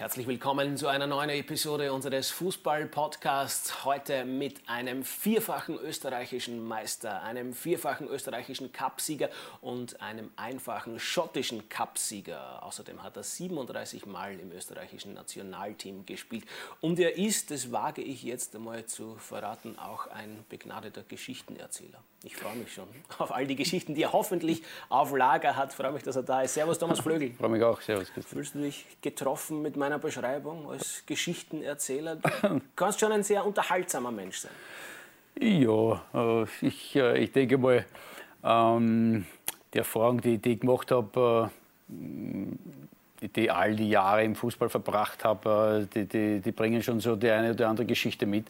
Herzlich willkommen zu einer neuen Episode unseres Fußball-Podcasts. Heute mit einem vierfachen österreichischen Meister, einem vierfachen österreichischen Cupsieger und einem einfachen schottischen Cupsieger. Außerdem hat er 37 Mal im österreichischen Nationalteam gespielt. Und er ist, das wage ich jetzt einmal zu verraten, auch ein begnadeter Geschichtenerzähler. Ich freue mich schon auf all die Geschichten, die er hoffentlich auf Lager hat. Ich freue mich, dass er da ist. Servus, Thomas Flögel. Ich freue mich auch. Servus, Christian. Fühlst du dich getroffen mit meiner Beschreibung als Geschichtenerzähler? Du kannst schon ein sehr unterhaltsamer Mensch sein. Ja, äh, ich, äh, ich denke mal, ähm, die Erfahrung, die, die ich gemacht habe, äh, die all die Jahre im Fußball verbracht habe, die, die, die, bringen schon so die eine oder andere Geschichte mit.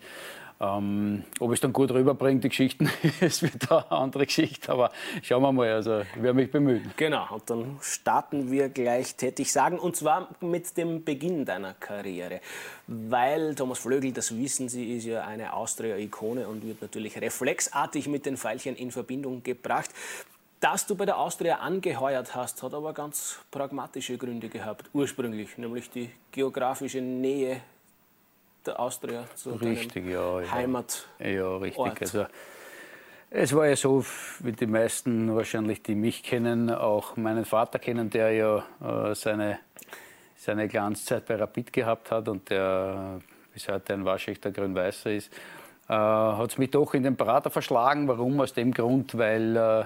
Ähm, ob es dann gut rüberbringt, die Geschichten, ist wieder eine andere Geschichte. Aber schauen wir mal, also ich werde mich bemühen. Genau, und dann starten wir gleich tätig sagen, und zwar mit dem Beginn deiner Karriere. Weil Thomas Flögel, das wissen Sie, ist ja eine Austria-Ikone und wird natürlich reflexartig mit den Pfeilchen in Verbindung gebracht. Dass du bei der Austria angeheuert hast, hat aber ganz pragmatische Gründe gehabt, ursprünglich, nämlich die geografische Nähe der Austria zu richtig, ja, ja. Heimat. Ja, richtig. Also, es war ja so, wie die meisten wahrscheinlich, die mich kennen, auch meinen Vater kennen, der ja äh, seine, seine Glanzzeit bei Rapid gehabt hat und der bis heute ein waschechter Grün-Weißer ist, äh, hat es mich doch in den Berater verschlagen. Warum? Aus dem Grund, weil, äh,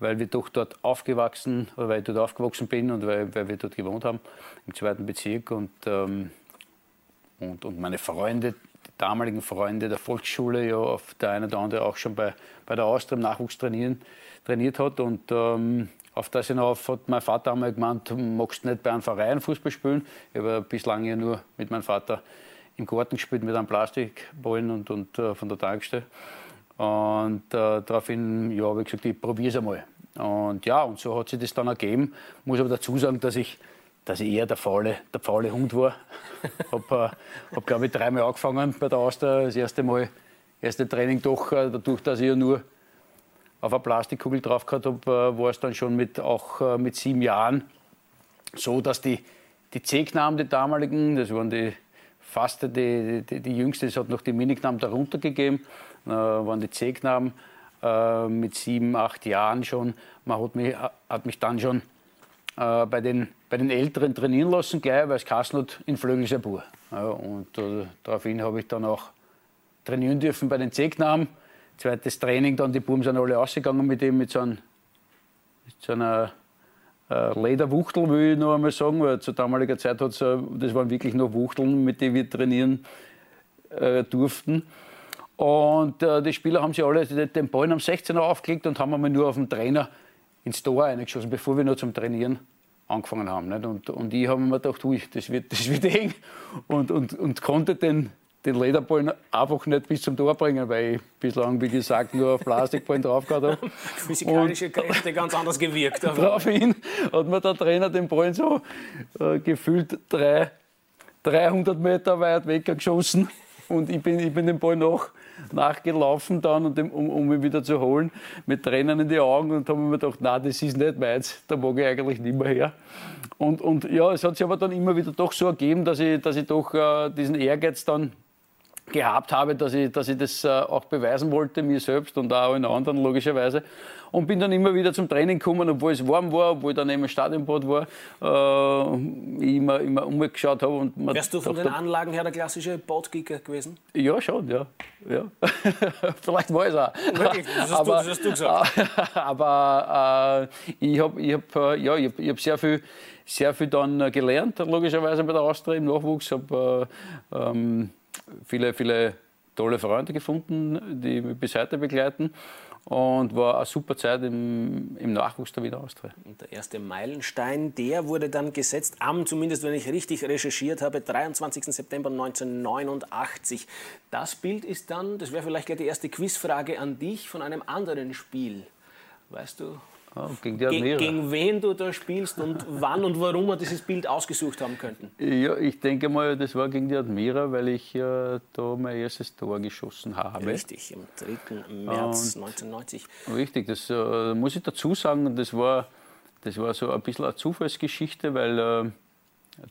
weil wir doch dort aufgewachsen, oder weil ich dort aufgewachsen bin und weil, weil wir dort gewohnt haben, im zweiten Bezirk. Und ähm, und, und meine Freunde, die damaligen Freunde der Volksschule, ja, auf der eine oder andere auch schon bei, bei der Austria im Nachwuchs trainieren, trainiert hat. Und ähm, auf das hinauf hat mein Vater einmal gemeint, magst du nicht bei einem Verein Fußball spielen? Ich habe bislang ja nur mit meinem Vater im Garten gespielt mit einem Plastikballen und, und uh, von der Tankstelle. Und äh, daraufhin ja, habe ich gesagt, ich probiere es einmal. Und ja, und so hat sich das dann ergeben. Muss aber dazu sagen, dass ich dass ich eher der faule, der faule Hund war. habe, äh, hab, glaube ich, dreimal angefangen bei der Austria. Das erste Mal, erste Training doch, äh, dadurch, dass ich ja nur auf eine Plastikkugel drauf gehabt habe, äh, war es dann schon mit, auch äh, mit sieben Jahren so, dass die, die C-Knaben, die damaligen, das waren die fast die, die, die jüngste, es hat noch die Miniknamen darunter gegeben, äh, waren die C-Knaben äh, mit sieben, acht Jahren schon. Man hat mich, hat mich dann schon äh, bei, den, bei den Älteren trainieren lassen, gleich, weil es Kassel hat in Flögel sein Bub. Ja, und äh, daraufhin habe ich dann auch trainieren dürfen bei den C-Knaben. Zweites Training, dann die Buben sind alle ausgegangen mit ihm, mit so, einem, mit so einer äh, Lederwuchtel, will ich noch einmal sagen, weil zu damaliger Zeit hat äh, das waren wirklich nur Wuchteln, mit denen wir trainieren äh, durften. Und äh, die Spieler haben sich alle den Ball am 16er aufgelegt und haben einmal nur auf den Trainer ins Tor eingeschossen, bevor wir noch zum Trainieren angefangen haben. Nicht? Und, und ich habe mir gedacht, ui, das wird, das wird eng. Und, und, und konnte den, den Lederball einfach nicht bis zum Tor bringen, weil ich bislang, wie gesagt, nur auf Plastikballen drauf gehabt habe. Physikalische Kräfte ganz anders gewirkt. Daraufhin hat mir der Trainer den Ball so äh, gefühlt drei, 300 Meter weit weggeschossen. Und ich bin, ich bin den Ball nach nachgelaufen dann, und um, um ihn wieder zu holen, mit Tränen in die Augen und habe mir gedacht, nein, das ist nicht meins, da mag ich eigentlich nicht mehr her. Und, und ja, es hat sich aber dann immer wieder doch so ergeben, dass ich, dass ich doch äh, diesen Ehrgeiz dann gehabt habe, dass ich, dass ich das äh, auch beweisen wollte, mir selbst und auch in anderen logischerweise. Und bin dann immer wieder zum Training gekommen, obwohl es warm war, obwohl ich dann eben im Stadionbad war, äh, ich immer, immer umgeschaut habe. Und Wärst du von den Anlagen her der klassische Badkicker gewesen? Ja, schon, ja. ja. Vielleicht war es auch. Wirklich? Das hast, aber, du, das hast du gesagt. aber äh, ich habe ich hab, äh, ja, ich hab, ich hab sehr viel sehr viel dann gelernt, logischerweise bei der Austria im Nachwuchs. Habe äh, ähm, viele, viele tolle Freunde gefunden, die mich bis heute begleiten. Und war eine super Zeit im, im Nachwuchs der Wiener Austria. Und der erste Meilenstein, der wurde dann gesetzt am, zumindest wenn ich richtig recherchiert habe, 23. September 1989. Das Bild ist dann, das wäre vielleicht gleich die erste Quizfrage an dich, von einem anderen Spiel. Weißt du, Ah, gegen, die Ge gegen wen du da spielst und wann und warum wir dieses Bild ausgesucht haben könnten? Ja, ich denke mal, das war gegen die Admira, weil ich äh, da mein erstes Tor geschossen habe. Richtig, am 3. März und 1990. Richtig, das äh, muss ich dazu sagen, das war, das war so ein bisschen eine Zufallsgeschichte, weil äh,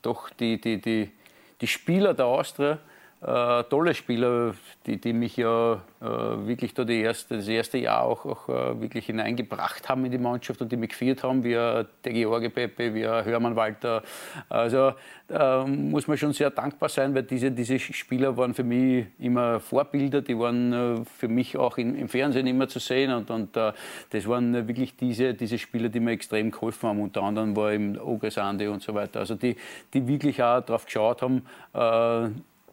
doch die, die, die, die Spieler der Austria, äh, tolle Spieler, die, die mich ja äh, wirklich da erste, das erste Jahr auch, auch äh, wirklich hineingebracht haben in die Mannschaft und die mich geführt haben, wie der George Pepe, wie Hörmann Walter. Also da muss man schon sehr dankbar sein, weil diese, diese Spieler waren für mich immer Vorbilder, die waren äh, für mich auch in, im Fernsehen immer zu sehen und, und äh, das waren wirklich diese, diese Spieler, die mir extrem geholfen haben. Unter anderem war eben Ogres Andi und so weiter. Also die, die wirklich auch darauf geschaut haben, äh,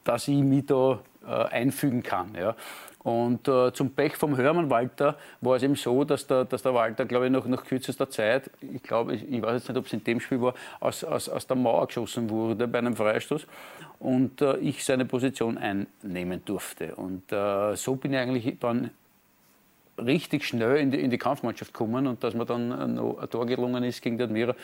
dass ich mich da äh, einfügen kann. Ja. Und äh, zum Pech vom Hörmann Walter war es eben so, dass der, dass der Walter, glaube ich, noch nach kürzester Zeit, ich glaube, ich, ich weiß jetzt nicht, ob es in dem Spiel war, aus, aus, aus der Mauer geschossen wurde bei einem Freistoß und äh, ich seine Position einnehmen durfte. Und äh, so bin ich eigentlich dann richtig schnell in die, in die Kampfmannschaft gekommen und dass mir dann noch ein Tor gelungen ist gegen den Admira, äh,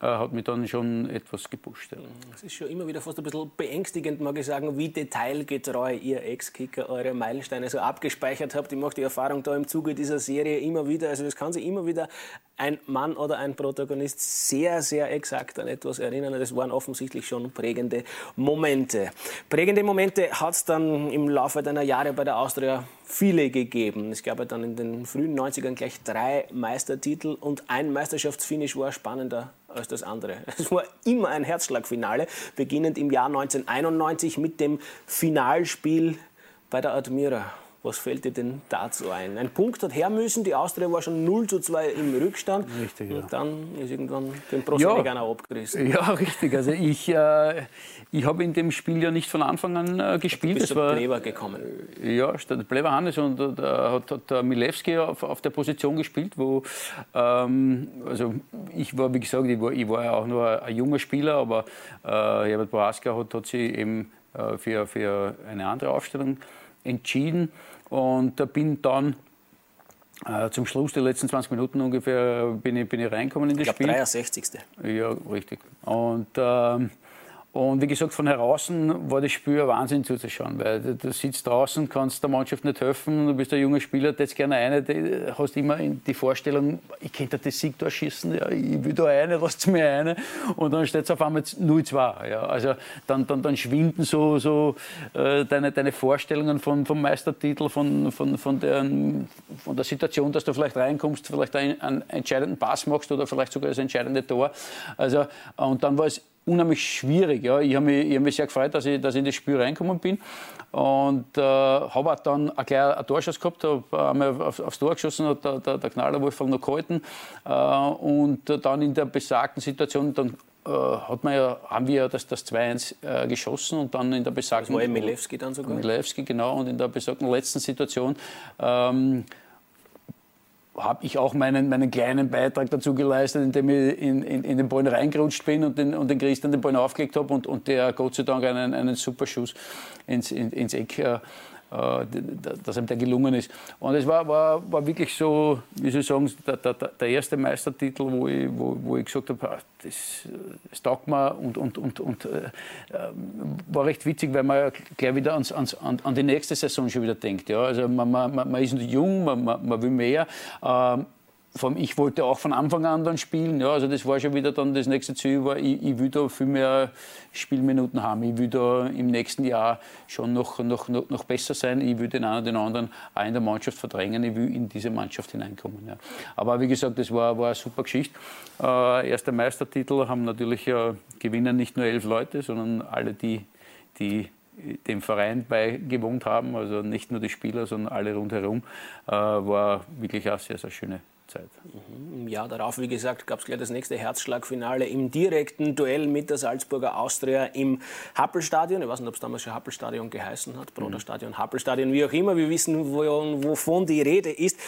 hat mich dann schon etwas gepusht. Es ist schon immer wieder fast ein bisschen beängstigend, mag ich sagen, wie detailgetreu ihr Ex-Kicker eure Meilensteine so abgespeichert habt. Ich mache die Erfahrung da im Zuge dieser Serie immer wieder. Also es kann sich immer wieder ein Mann oder ein Protagonist sehr, sehr exakt an etwas erinnern. Das waren offensichtlich schon prägende Momente. Prägende Momente hat es dann im Laufe deiner Jahre bei der Austria viele gegeben. Es gab ja dann in den frühen 90ern gleich drei Meistertitel und ein Meisterschaftsfinish war spannender als das andere. Es war immer ein Herzschlagfinale, beginnend im Jahr 1991 mit dem Finalspiel bei der Admira. Was fällt dir denn dazu ein? Ein Punkt hat her müssen, die Austria war schon 0 zu 2 im Rückstand. Richtig, ja. Und dann ist irgendwann den Proseneganer ja, abgerissen. Ja, richtig. Also ich, äh, ich habe in dem Spiel ja nicht von Anfang an äh, gespielt. Du bist war Pleber gekommen. Ja, statt Pleber Hannes und äh, hat, hat Milewski auf, auf, der Position gespielt, wo ähm, also ich war, wie gesagt, ich war, ich war ja auch nur ein junger Spieler, aber äh, Herbert Boaska hat, hat sich eben äh, für, für eine andere Aufstellung entschieden und bin dann äh, zum Schluss, die letzten 20 Minuten ungefähr, bin ich, bin ich reinkommen in das ich glaub, Spiel. 63. Ja, richtig. Und ähm, und wie gesagt, von draußen war das Spiel ein Wahnsinn zuzuschauen, weil du, du sitzt draußen, kannst der Mannschaft nicht helfen, du bist ein junger Spieler, jetzt gerne eine, du hast immer die Vorstellung, ich könnte das Sieg da schießen, ja, ich will da eine, lasst mir eine. Und dann steht es auf einmal 0-2. Ja. Also dann, dann, dann schwinden so, so äh, deine, deine Vorstellungen von, vom Meistertitel, von, von, von, der, von der Situation, dass du vielleicht reinkommst, vielleicht einen, einen entscheidenden Pass machst oder vielleicht sogar das entscheidende Tor. Also, und dann war es unheimlich schwierig. Ja. Ich habe mich, hab mich sehr gefreut, dass ich, dass ich in das Spiel reingekommen bin. Und äh, habe auch dann ein gleich einen Torschuss gehabt, habe einmal auf, aufs Tor geschossen, hat der, der, der Knallerwolf noch gehalten. Äh, und dann in der besagten Situation, dann äh, hat man ja, haben wir ja das, das 2-1 äh, geschossen und dann in der besagten... Das war Milewski dann sogar? Milewski, genau. Und in der besagten letzten Situation ähm, habe ich auch meinen, meinen kleinen Beitrag dazu geleistet, indem ich in, in, in den Ball reingerutscht bin und den, und den Christian den Ball aufgelegt habe und, und der Gott sei Dank einen, einen super Schuss ins, in, ins Eck äh, dass ihm der gelungen ist. Und es war, war, war wirklich so, wie soll ich sagen, der, der, der erste Meistertitel, wo ich, wo, wo ich gesagt habe, ah, das, das taugt mir und, und, und, und äh, war recht witzig, weil man gleich wieder ans, ans, an, an die nächste Saison schon wieder denkt. Ja? Also man, man, man ist jung, man, man, will mehr. Ähm, ich wollte auch von Anfang an dann spielen. Ja, also das war schon wieder dann das nächste Ziel, war, ich, ich will da viel mehr Spielminuten haben. Ich will da im nächsten Jahr schon noch, noch, noch, noch besser sein. Ich will den einen den anderen auch in der Mannschaft verdrängen. Ich will in diese Mannschaft hineinkommen. Ja. Aber wie gesagt, das war, war eine super Geschichte. Äh, erster Meistertitel haben natürlich äh, gewinnen nicht nur elf Leute, sondern alle, die, die dem Verein beigewohnt haben, also nicht nur die Spieler, sondern alle rundherum, äh, war wirklich eine sehr, sehr schöne Zeit. Mhm. Im Jahr darauf, wie gesagt, gab es gleich das nächste Herzschlagfinale im direkten Duell mit der Salzburger Austria im Happelstadion. Ich weiß nicht, ob es damals schon Happelstadion geheißen hat, Broderstadion, mhm. Happelstadion, wie auch immer. Wir wissen, wovon die Rede ist.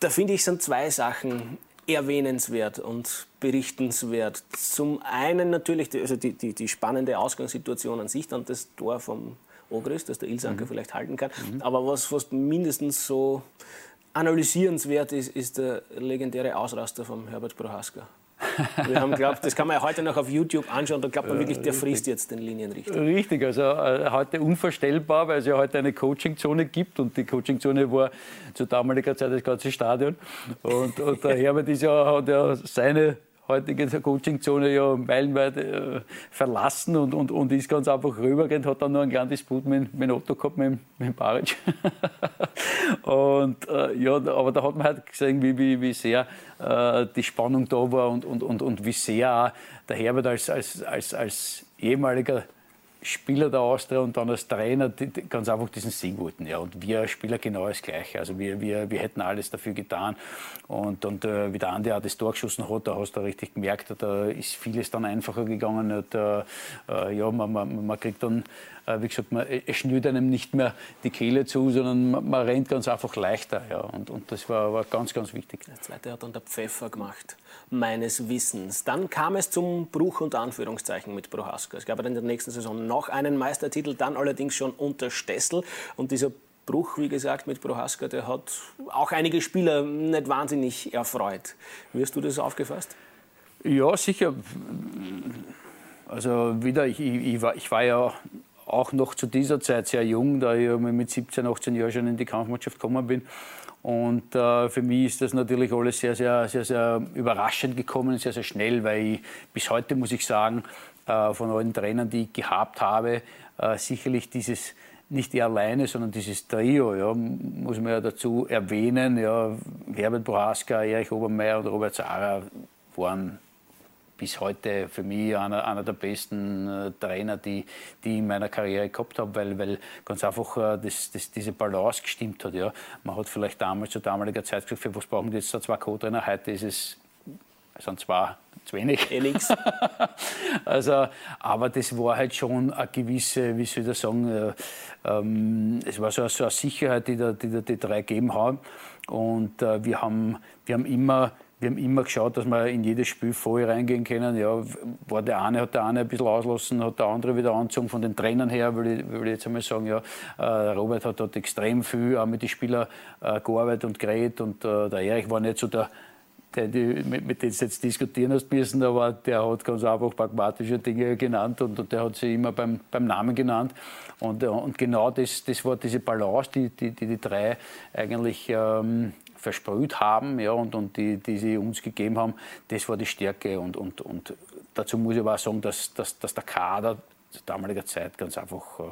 Da finde ich, sind zwei Sachen erwähnenswert und berichtenswert. Zum einen natürlich die, also die, die, die spannende Ausgangssituation an sich, dann das Tor vom Ogris, das der Ilsanker mhm. vielleicht halten kann. Mhm. Aber was, was mindestens so analysierenswert ist, ist der legendäre Ausraster von Herbert Prohaska. Wir haben glaubt, das kann man ja heute noch auf YouTube anschauen, da glaubt man wirklich, der frisst jetzt den Linienrichter. Richtig, also äh, heute unvorstellbar, weil es ja heute eine Coachingzone gibt und die Coachingzone war zu damaliger Zeit das ganze Stadion. Und, und der Herbert ist ja, hat ja seine heutige Coachingzone ja meilenweit äh, verlassen und, und, und ist ganz einfach rübergehend, hat dann nur ein kleines Disput mit, mit Otto gehabt, mit, mit Baric. und äh, ja, aber da hat man halt gesehen, wie, wie, wie sehr äh, die Spannung da war und, und, und, und wie sehr auch der Herbert als, als, als, als ehemaliger Spieler der Austria und dann als Trainer ganz einfach diesen Sieg wollten. Ja. Und wir Spieler genau das Gleiche. Also wir, wir, wir hätten alles dafür getan. Und, und äh, wie der Andi auch das Tor geschossen hat, da hast du richtig gemerkt, da ist vieles dann einfacher gegangen. Und, äh, äh ja, man, man, man kriegt dann äh, wie gesagt, man, schnürt einem nicht mehr die Kehle zu, sondern man, man rennt ganz einfach leichter. Ja. Und, und das war, war ganz, ganz wichtig. Der zweite hat dann der Pfeffer gemacht, meines Wissens. Dann kam es zum Bruch unter Anführungszeichen mit Prohaska. Es gab in der nächsten Saison noch einen Meistertitel, dann allerdings schon unter Stessel. Und dieser Bruch, wie gesagt, mit Prohaska, der hat auch einige Spieler nicht wahnsinnig erfreut. Wie hast du das aufgefasst? Ja, sicher. Also wieder, ich, ich, war, ich war ja auch noch zu dieser Zeit sehr jung, da ich mit 17, 18 Jahren schon in die Kampfmannschaft gekommen bin. Und äh, für mich ist das natürlich alles sehr, sehr, sehr, sehr überraschend gekommen, sehr, sehr schnell, weil ich bis heute, muss ich sagen, von allen Trainern, die ich gehabt habe, äh, sicherlich dieses nicht er alleine, sondern dieses Trio, ja, muss man ja dazu erwähnen. Ja, Herbert Bohaska, Erich Obermeier und Robert Zara waren bis heute für mich einer, einer der besten äh, Trainer, die, die ich in meiner Karriere gehabt habe, weil, weil ganz einfach äh, das, das, diese Balance gestimmt hat. Ja. Man hat vielleicht damals zu damaliger Zeit gesagt, für was brauchen die jetzt da zwei Co-Trainer? Heute ist es sind zwei zu wenig. Eh nix. also, aber das war halt schon eine gewisse, wie soll ich das sagen, äh, ähm, es war so, so eine Sicherheit, die, da, die da die drei gegeben haben. Und äh, wir, haben, wir haben immer wir haben immer geschaut, dass wir in jedes Spiel voll reingehen können. Ja, war der eine, hat der eine ein bisschen auslassen, hat der andere wieder angezogen. Von den Trainern her würde ich, würde ich jetzt einmal sagen, ja, äh, Robert hat dort extrem viel auch mit den Spielern äh, gearbeitet und geredet. Und äh, der Erich war nicht so der, der die, mit, dem du jetzt diskutieren hast müssen, aber der hat ganz einfach pragmatische Dinge genannt und, und der hat sie immer beim, beim Namen genannt. Und, und genau das, das war diese Balance, die die, die, die drei eigentlich ähm, versprüht haben ja, und, und die, die sie uns gegeben haben, das war die Stärke. Und, und, und dazu muss ich aber auch sagen, dass, dass, dass der Kader zu damaliger Zeit ganz einfach äh,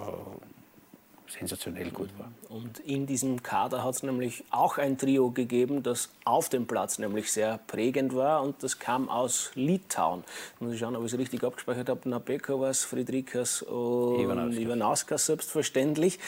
sensationell gut war. Und in diesem Kader hat es nämlich auch ein Trio gegeben, das auf dem Platz nämlich sehr prägend war und das kam aus Litauen. Ich muss schauen, ob ich es richtig abgespeichert habe. Nabekovas, Friedrikas und Ivanauskas. Ivanauskas selbstverständlich.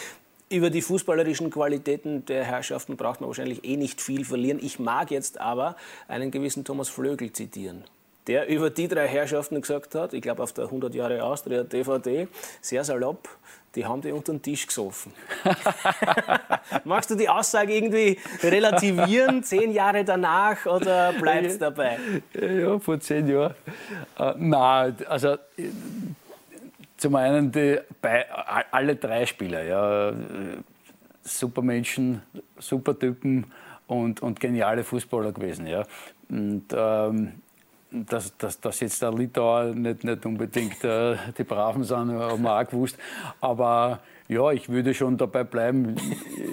Über die fußballerischen Qualitäten der Herrschaften braucht man wahrscheinlich eh nicht viel verlieren. Ich mag jetzt aber einen gewissen Thomas Flögel zitieren, der über die drei Herrschaften gesagt hat, ich glaube auf der 100 Jahre Austria DVD, sehr salopp, die haben die unter den Tisch gesoffen. Magst du die Aussage irgendwie relativieren, zehn Jahre danach, oder bleibt es dabei? Ja, vor zehn Jahren. Äh, nein, also zum einen die, bei, alle drei Spieler, ja, super Menschen, super Typen und, und geniale Fußballer gewesen. Ja. Und, ähm, dass, dass, dass jetzt der Litauer nicht, nicht unbedingt äh, die Braven sind, haben wir auch gewusst. Aber ja, ich würde schon dabei bleiben.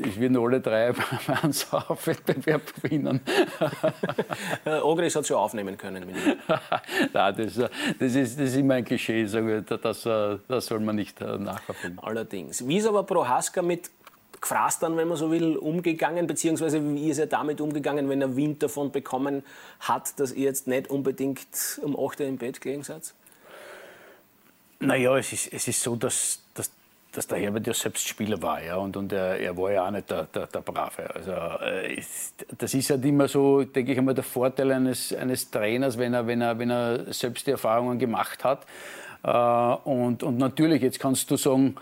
Ich würde alle drei beim Saufwettbewerb gewinnen. Ogris hat schon aufnehmen können. Nein, das, das, ist, das ist immer ein Klischee. Das, das soll man nicht äh, nachverfolgen. Allerdings. Wie ist aber Prohaska mit Gefrastern, wenn man so will, umgegangen? Beziehungsweise wie ist er damit umgegangen, wenn er Wind davon bekommen hat, dass ihr jetzt nicht unbedingt um 8 Uhr im Bett gelegen seid? Naja, es ist, es ist so, dass, dass dass der Herbert ja selbst Spieler war. Ja, und, und er, er war ja auch nicht der, der, der Brave. Also, äh, das ist halt immer so, denke ich einmal, der Vorteil eines, eines Trainers, wenn er, wenn, er, wenn er selbst die Erfahrungen gemacht hat. Äh, und, und natürlich, jetzt kannst du sagen,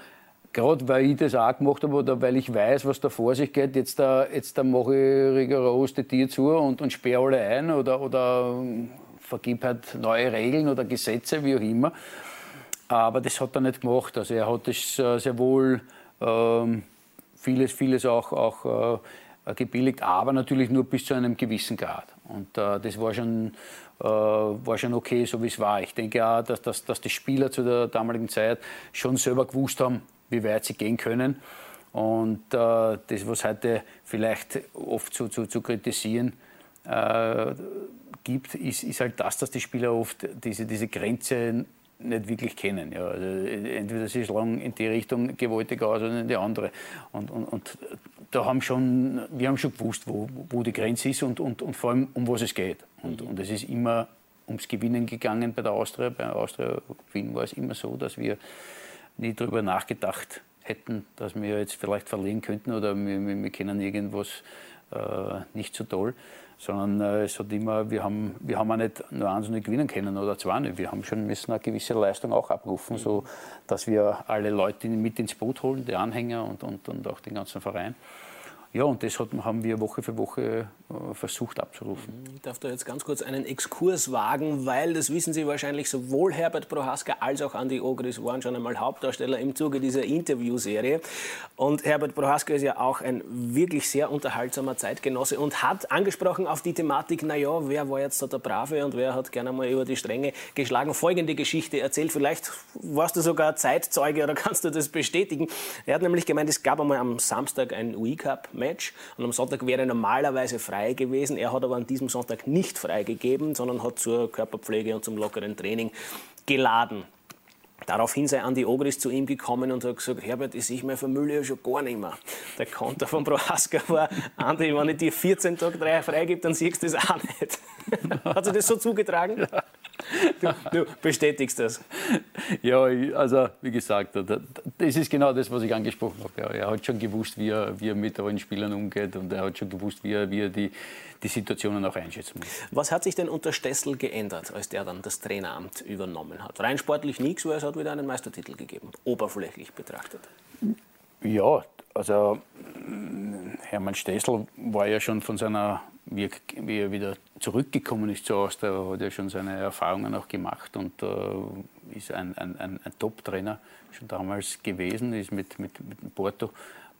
gerade weil ich das auch gemacht habe oder weil ich weiß, was da vor sich geht, jetzt, da, jetzt da mache ich rigoros die Tür zu und, und sperre alle ein oder, oder vergib halt neue Regeln oder Gesetze, wie auch immer. Aber das hat er nicht gemacht. Also er hat das äh, sehr wohl ähm, vieles, vieles auch, auch äh, gebilligt, aber natürlich nur bis zu einem gewissen Grad. Und äh, das war schon, äh, war schon okay, so wie es war. Ich denke auch, dass, dass, dass die Spieler zu der damaligen Zeit schon selber gewusst haben, wie weit sie gehen können. Und äh, das, was heute vielleicht oft zu, zu, zu kritisieren äh, gibt, ist, ist halt das, dass die Spieler oft diese, diese Grenze nicht wirklich kennen. Ja. Also entweder sie schlagen in die Richtung gewaltig aus oder in die andere. Und, und, und da haben schon, wir haben schon gewusst, wo, wo die Grenze ist und, und, und vor allem, um was es geht. Und, und es ist immer ums Gewinnen gegangen bei der Austria. Bei der Austria Wien war es immer so, dass wir nie darüber nachgedacht hätten, dass wir jetzt vielleicht verlieren könnten oder wir, wir, wir kennen irgendwas äh, nicht so toll sondern äh, es hat immer, wir haben, wir haben auch nicht nur eins nicht gewinnen können oder zwei nicht. Wir haben schon müssen eine gewisse Leistung auch abrufen, so dass wir alle Leute mit ins Boot holen, die Anhänger und, und, und auch den ganzen Verein. Ja, und das haben wir Woche für Woche äh, versucht abzurufen. Ich darf da jetzt ganz kurz einen Exkurs wagen, weil, das wissen Sie wahrscheinlich, sowohl Herbert Prohaska als auch Andi Ogris waren schon einmal Hauptdarsteller im Zuge dieser Interviewserie. Und Herbert Prohaska ist ja auch ein wirklich sehr unterhaltsamer Zeitgenosse und hat angesprochen auf die Thematik, naja, wer war jetzt da der Brave und wer hat gerne mal über die Stränge geschlagen. Folgende Geschichte erzählt, vielleicht warst du sogar Zeitzeuge oder kannst du das bestätigen. Er hat nämlich gemeint, es gab einmal am Samstag ein Wii-Cup Match und am Sonntag wäre normalerweise frei gewesen. Er hat aber an diesem Sonntag nicht freigegeben, sondern hat zur Körperpflege und zum lockeren Training geladen. Daraufhin sei Andi Ogris zu ihm gekommen und hat gesagt, Herbert, ich sehe meine Familie ja schon gar nicht mehr. Der Konter von Prohaska war, Andi, wenn ich dir 14 Tage drei freigebe, dann siehst du das auch nicht. hat sich das so zugetragen? Ja. Du, du, bestätigst das. Ja, also wie gesagt, das ist genau das, was ich angesprochen habe. Er hat schon gewusst, wie er, wie er mit allen Spielern umgeht und er hat schon gewusst, wie er, wie er die, die Situationen auch einschätzen muss. Was hat sich denn unter Stessel geändert, als der dann das Traineramt übernommen hat? Rein sportlich nichts, weil es hat wieder einen Meistertitel gegeben, oberflächlich betrachtet. Ja, also Hermann Stessel war ja schon von seiner wie, er wieder zurückgekommen ist zu Austria, hat er schon seine Erfahrungen auch gemacht und äh, ist ein, ein, ein, ein Top-Trainer schon damals gewesen, ist mit, mit, mit Porto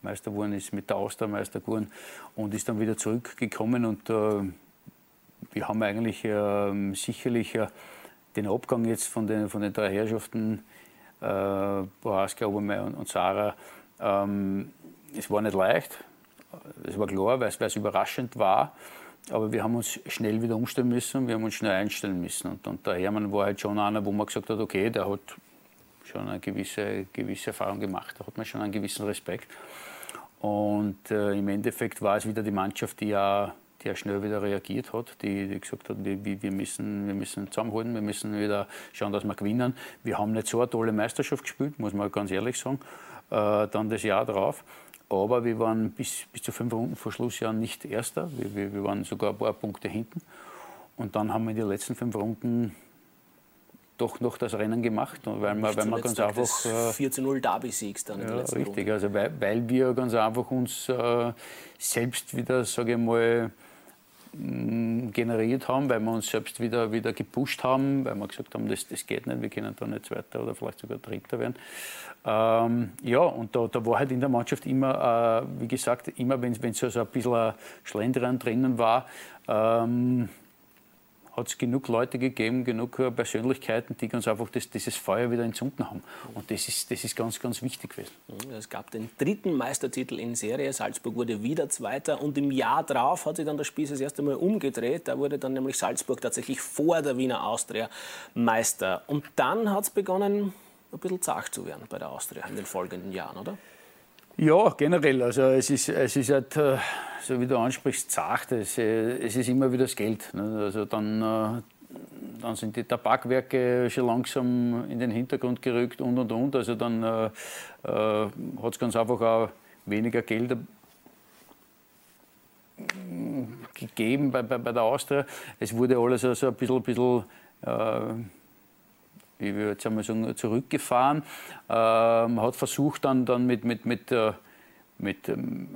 Meister geworden, ist mit der Austria Meister geworden und ist dann wieder zurückgekommen und äh, wir haben eigentlich äh, sicherlich den Abgang jetzt von den, von den drei Herrschaften, äh, Bohaska, Obermeier und, und Sarah, ähm, es war nicht leicht, es war klar, weil es überraschend war. Aber wir haben uns schnell wieder umstellen müssen, wir haben uns schnell einstellen müssen. Und, und der Hermann war halt schon einer, wo man gesagt hat, okay, der hat schon eine gewisse, gewisse Erfahrung gemacht, da hat man schon einen gewissen Respekt. Und äh, im Endeffekt war es wieder die Mannschaft, die ja, die ja schnell wieder reagiert hat, die, die gesagt hat, die, wir, müssen, wir müssen zusammenhalten, wir müssen wieder schauen, dass wir gewinnen. Wir haben nicht so eine tolle Meisterschaft gespielt, muss man ganz ehrlich sagen. Äh, dann das Jahr darauf. Aber wir waren bis, bis zu fünf Runden vor Schlussjahr nicht Erster. Wir, wir, wir, waren sogar ein paar Punkte hinten. Und dann haben wir in den letzten fünf Runden doch noch das Rennen gemacht, weil wir, weil wir ganz einfach. 4 zu 0 Derby-Siegs dann in ja, der letzten Richtig, Runde. also weil, weil, wir ganz einfach uns äh, selbst wieder, sage ich mal, generiert haben, weil wir uns selbst wieder, wieder gepusht haben, weil wir gesagt haben, das, das geht nicht, wir können da nicht Zweiter oder vielleicht sogar Dritter werden. Ähm, ja, und da, da war halt in der Mannschaft immer, äh, wie gesagt, immer wenn es so, ein bisschen Schlendrian drinnen war, ähm, hat es genug Leute gegeben, genug äh, Persönlichkeiten, die ganz einfach das, dieses Feuer wieder entzünden haben. Und das ist, das ist ganz, ganz wichtig gewesen. Mhm, es gab den dritten Meistertitel in Serie. Salzburg wurde wieder Zweiter. Und im Jahr darauf hat sich dann das Spiel das erste Mal umgedreht. Da wurde dann nämlich Salzburg tatsächlich vor der Wiener Austria Meister. Und dann hat es begonnen, ein bisschen zart zu werden bei der Austria in den folgenden Jahren, oder? Ja, generell. Also es ist, es ist halt, äh, so wie du ansprichst, zart. Es, äh, es ist immer wieder das Geld. Also dann, äh, dann sind die Tabakwerke schon langsam in den Hintergrund gerückt und und und. Also dann äh, hat es ganz einfach auch weniger Geld gegeben bei, bei, bei der Austria. Es wurde alles also ein bisschen, bisschen äh, jetzt einmal sagen, zurückgefahren. Ähm, hat versucht dann, dann mit, mit, mit, äh, mit ähm,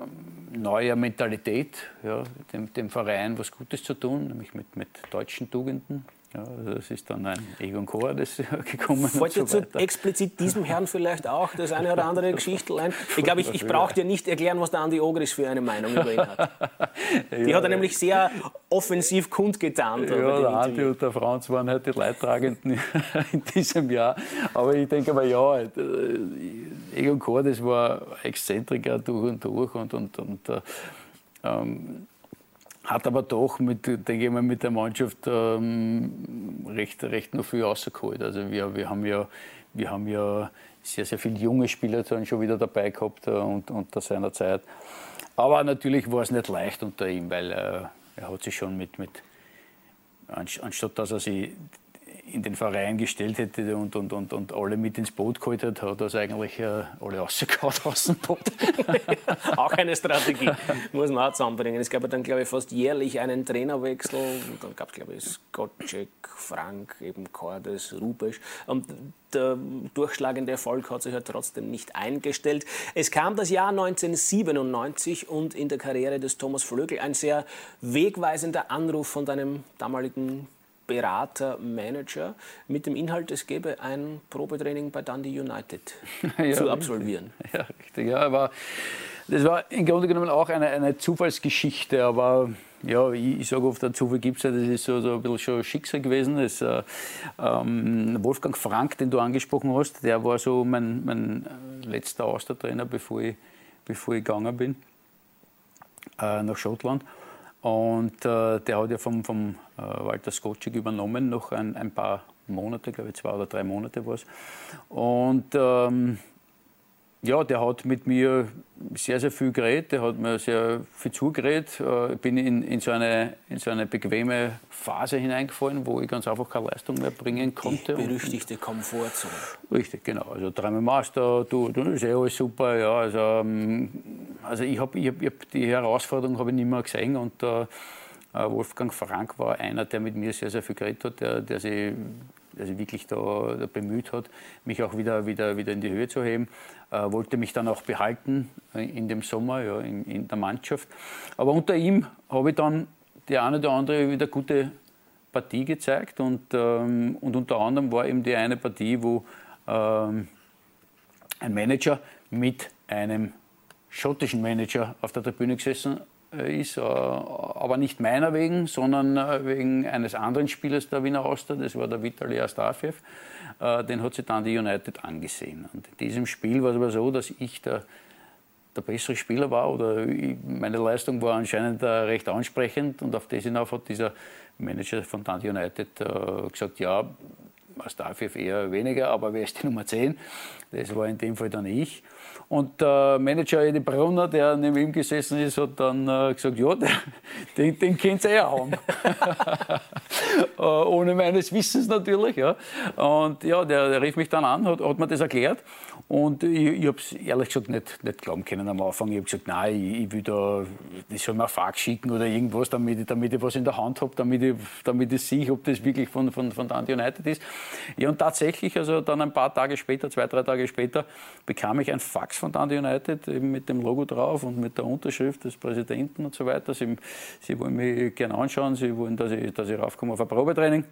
neuer Mentalität ja, dem, dem Verein was Gutes zu tun, nämlich mit, mit deutschen Tugenden. Ja, also das ist dann ein Egon Chor, das gekommen Fällt so zu explizit diesem Herrn vielleicht auch das eine oder andere Geschichte ein? Ich glaube, ich, ich brauche dir nicht erklären, was der Andi Ogris für eine Meinung über ihn hat. Die ja, hat er nämlich sehr offensiv kundgetan. Ja, der Andi und der Franz waren halt die Leidtragenden in diesem Jahr. Aber ich denke mal, ja, äh, Egon Chor, das war Exzentriker durch und durch und, und, und äh, ähm, hat aber doch, mit, denke ich mal, mit der Mannschaft ähm, recht, recht noch viel rausgeholt. Also wir, wir, haben ja, wir haben ja sehr, sehr viele junge Spieler dann schon wieder dabei gehabt äh, und, unter seiner Zeit. Aber natürlich war es nicht leicht unter ihm, weil äh, er hat sich schon mit, mit anstatt dass er sich in den Verein gestellt hätte und, und, und, und alle mit ins Boot geholt hat, hat er eigentlich äh, alle rausgehauen aus dem Boot. auch eine Strategie, muss man auch zusammenbringen. Es gab dann, glaube ich, fast jährlich einen Trainerwechsel. Und dann gab es, glaube ich, Skocek, Frank, eben Cordes, Rubesch. Und der durchschlagende Erfolg hat sich halt trotzdem nicht eingestellt. Es kam das Jahr 1997 und in der Karriere des Thomas Flögel ein sehr wegweisender Anruf von deinem damaligen Berater, Manager mit dem Inhalt, es gäbe ein Probetraining bei Dundee United ja, zu absolvieren. Ja, richtig. Ja, aber das war im Grunde genommen auch eine, eine Zufallsgeschichte, aber ja, ich, ich sage oft, der Zufall gibt es ja, das ist so, so ein bisschen schon Schicksal gewesen. Das, äh, ähm, Wolfgang Frank, den du angesprochen hast, der war so mein, mein letzter Austertrainer, bevor ich, bevor ich gegangen bin äh, nach Schottland. Und äh, der hat ja vom, vom äh, Walter Skocik übernommen, noch ein, ein paar Monate, glaube ich, zwei oder drei Monate war es. Und ähm, ja, der hat mit mir sehr, sehr viel geredet, der hat mir sehr viel zugeredet. Äh, ich bin in, in, so eine, in so eine bequeme Phase hineingefallen, wo ich ganz einfach keine Leistung mehr bringen konnte. Die berüchtigte Komfortzone. Richtig, genau. Also dreimal Master, du, du ist eh alles super. Ja, also, ähm, also ich habe ich hab, ich hab die Herausforderung habe ich nicht mehr gesehen und äh, Wolfgang Frank war einer, der mit mir sehr, sehr viel geredet hat, der, der sich sich wirklich da, bemüht hat, mich auch wieder, wieder, wieder in die Höhe zu heben äh, wollte mich dann auch behalten äh, in dem Sommer ja, in, in, der Mannschaft. Aber unter ihm habe ich dann die eine oder andere wieder gute Partie gezeigt und, ähm, und unter anderem war eben die eine Partie, wo ähm, ein Manager mit einem schottischen Manager auf der Tribüne gesessen ist, äh, aber nicht meiner wegen, sondern äh, wegen eines anderen Spielers der Wiener Austria, das war der Vitali Astafiev. Äh, den hat sich dann die United angesehen. Und in diesem Spiel war es aber so, dass ich der, der bessere Spieler war oder meine Leistung war anscheinend äh, recht ansprechend und auf das hinauf hat dieser Manager von Dundee United äh, gesagt, ja, ich eher weniger, aber wer ist die Nummer 10? Das war in dem Fall dann ich. Und der Manager Eddie Brunner, der neben ihm gesessen ist, hat dann äh, gesagt, ja, den, den kennt ihr eh auch. äh, ohne meines Wissens natürlich. Ja. Und ja, der, der rief mich dann an, hat, hat mir das erklärt. Und ich, ich habe es ehrlich gesagt nicht, nicht glauben können am Anfang. Ich habe gesagt, nein, ich, ich will da, das soll mir ein Fax schicken oder irgendwas, damit ich, damit ich was in der Hand habe, damit ich, damit ich sehe, ob das wirklich von, von, von Dundee United ist. Ja, und tatsächlich, also dann ein paar Tage später, zwei, drei Tage später, bekam ich ein Fax von Dundee United eben mit dem Logo drauf und mit der Unterschrift des Präsidenten und so weiter. Sie, sie wollen mich gerne anschauen, sie wollen, dass ich, dass ich raufkomme auf ein Probetraining.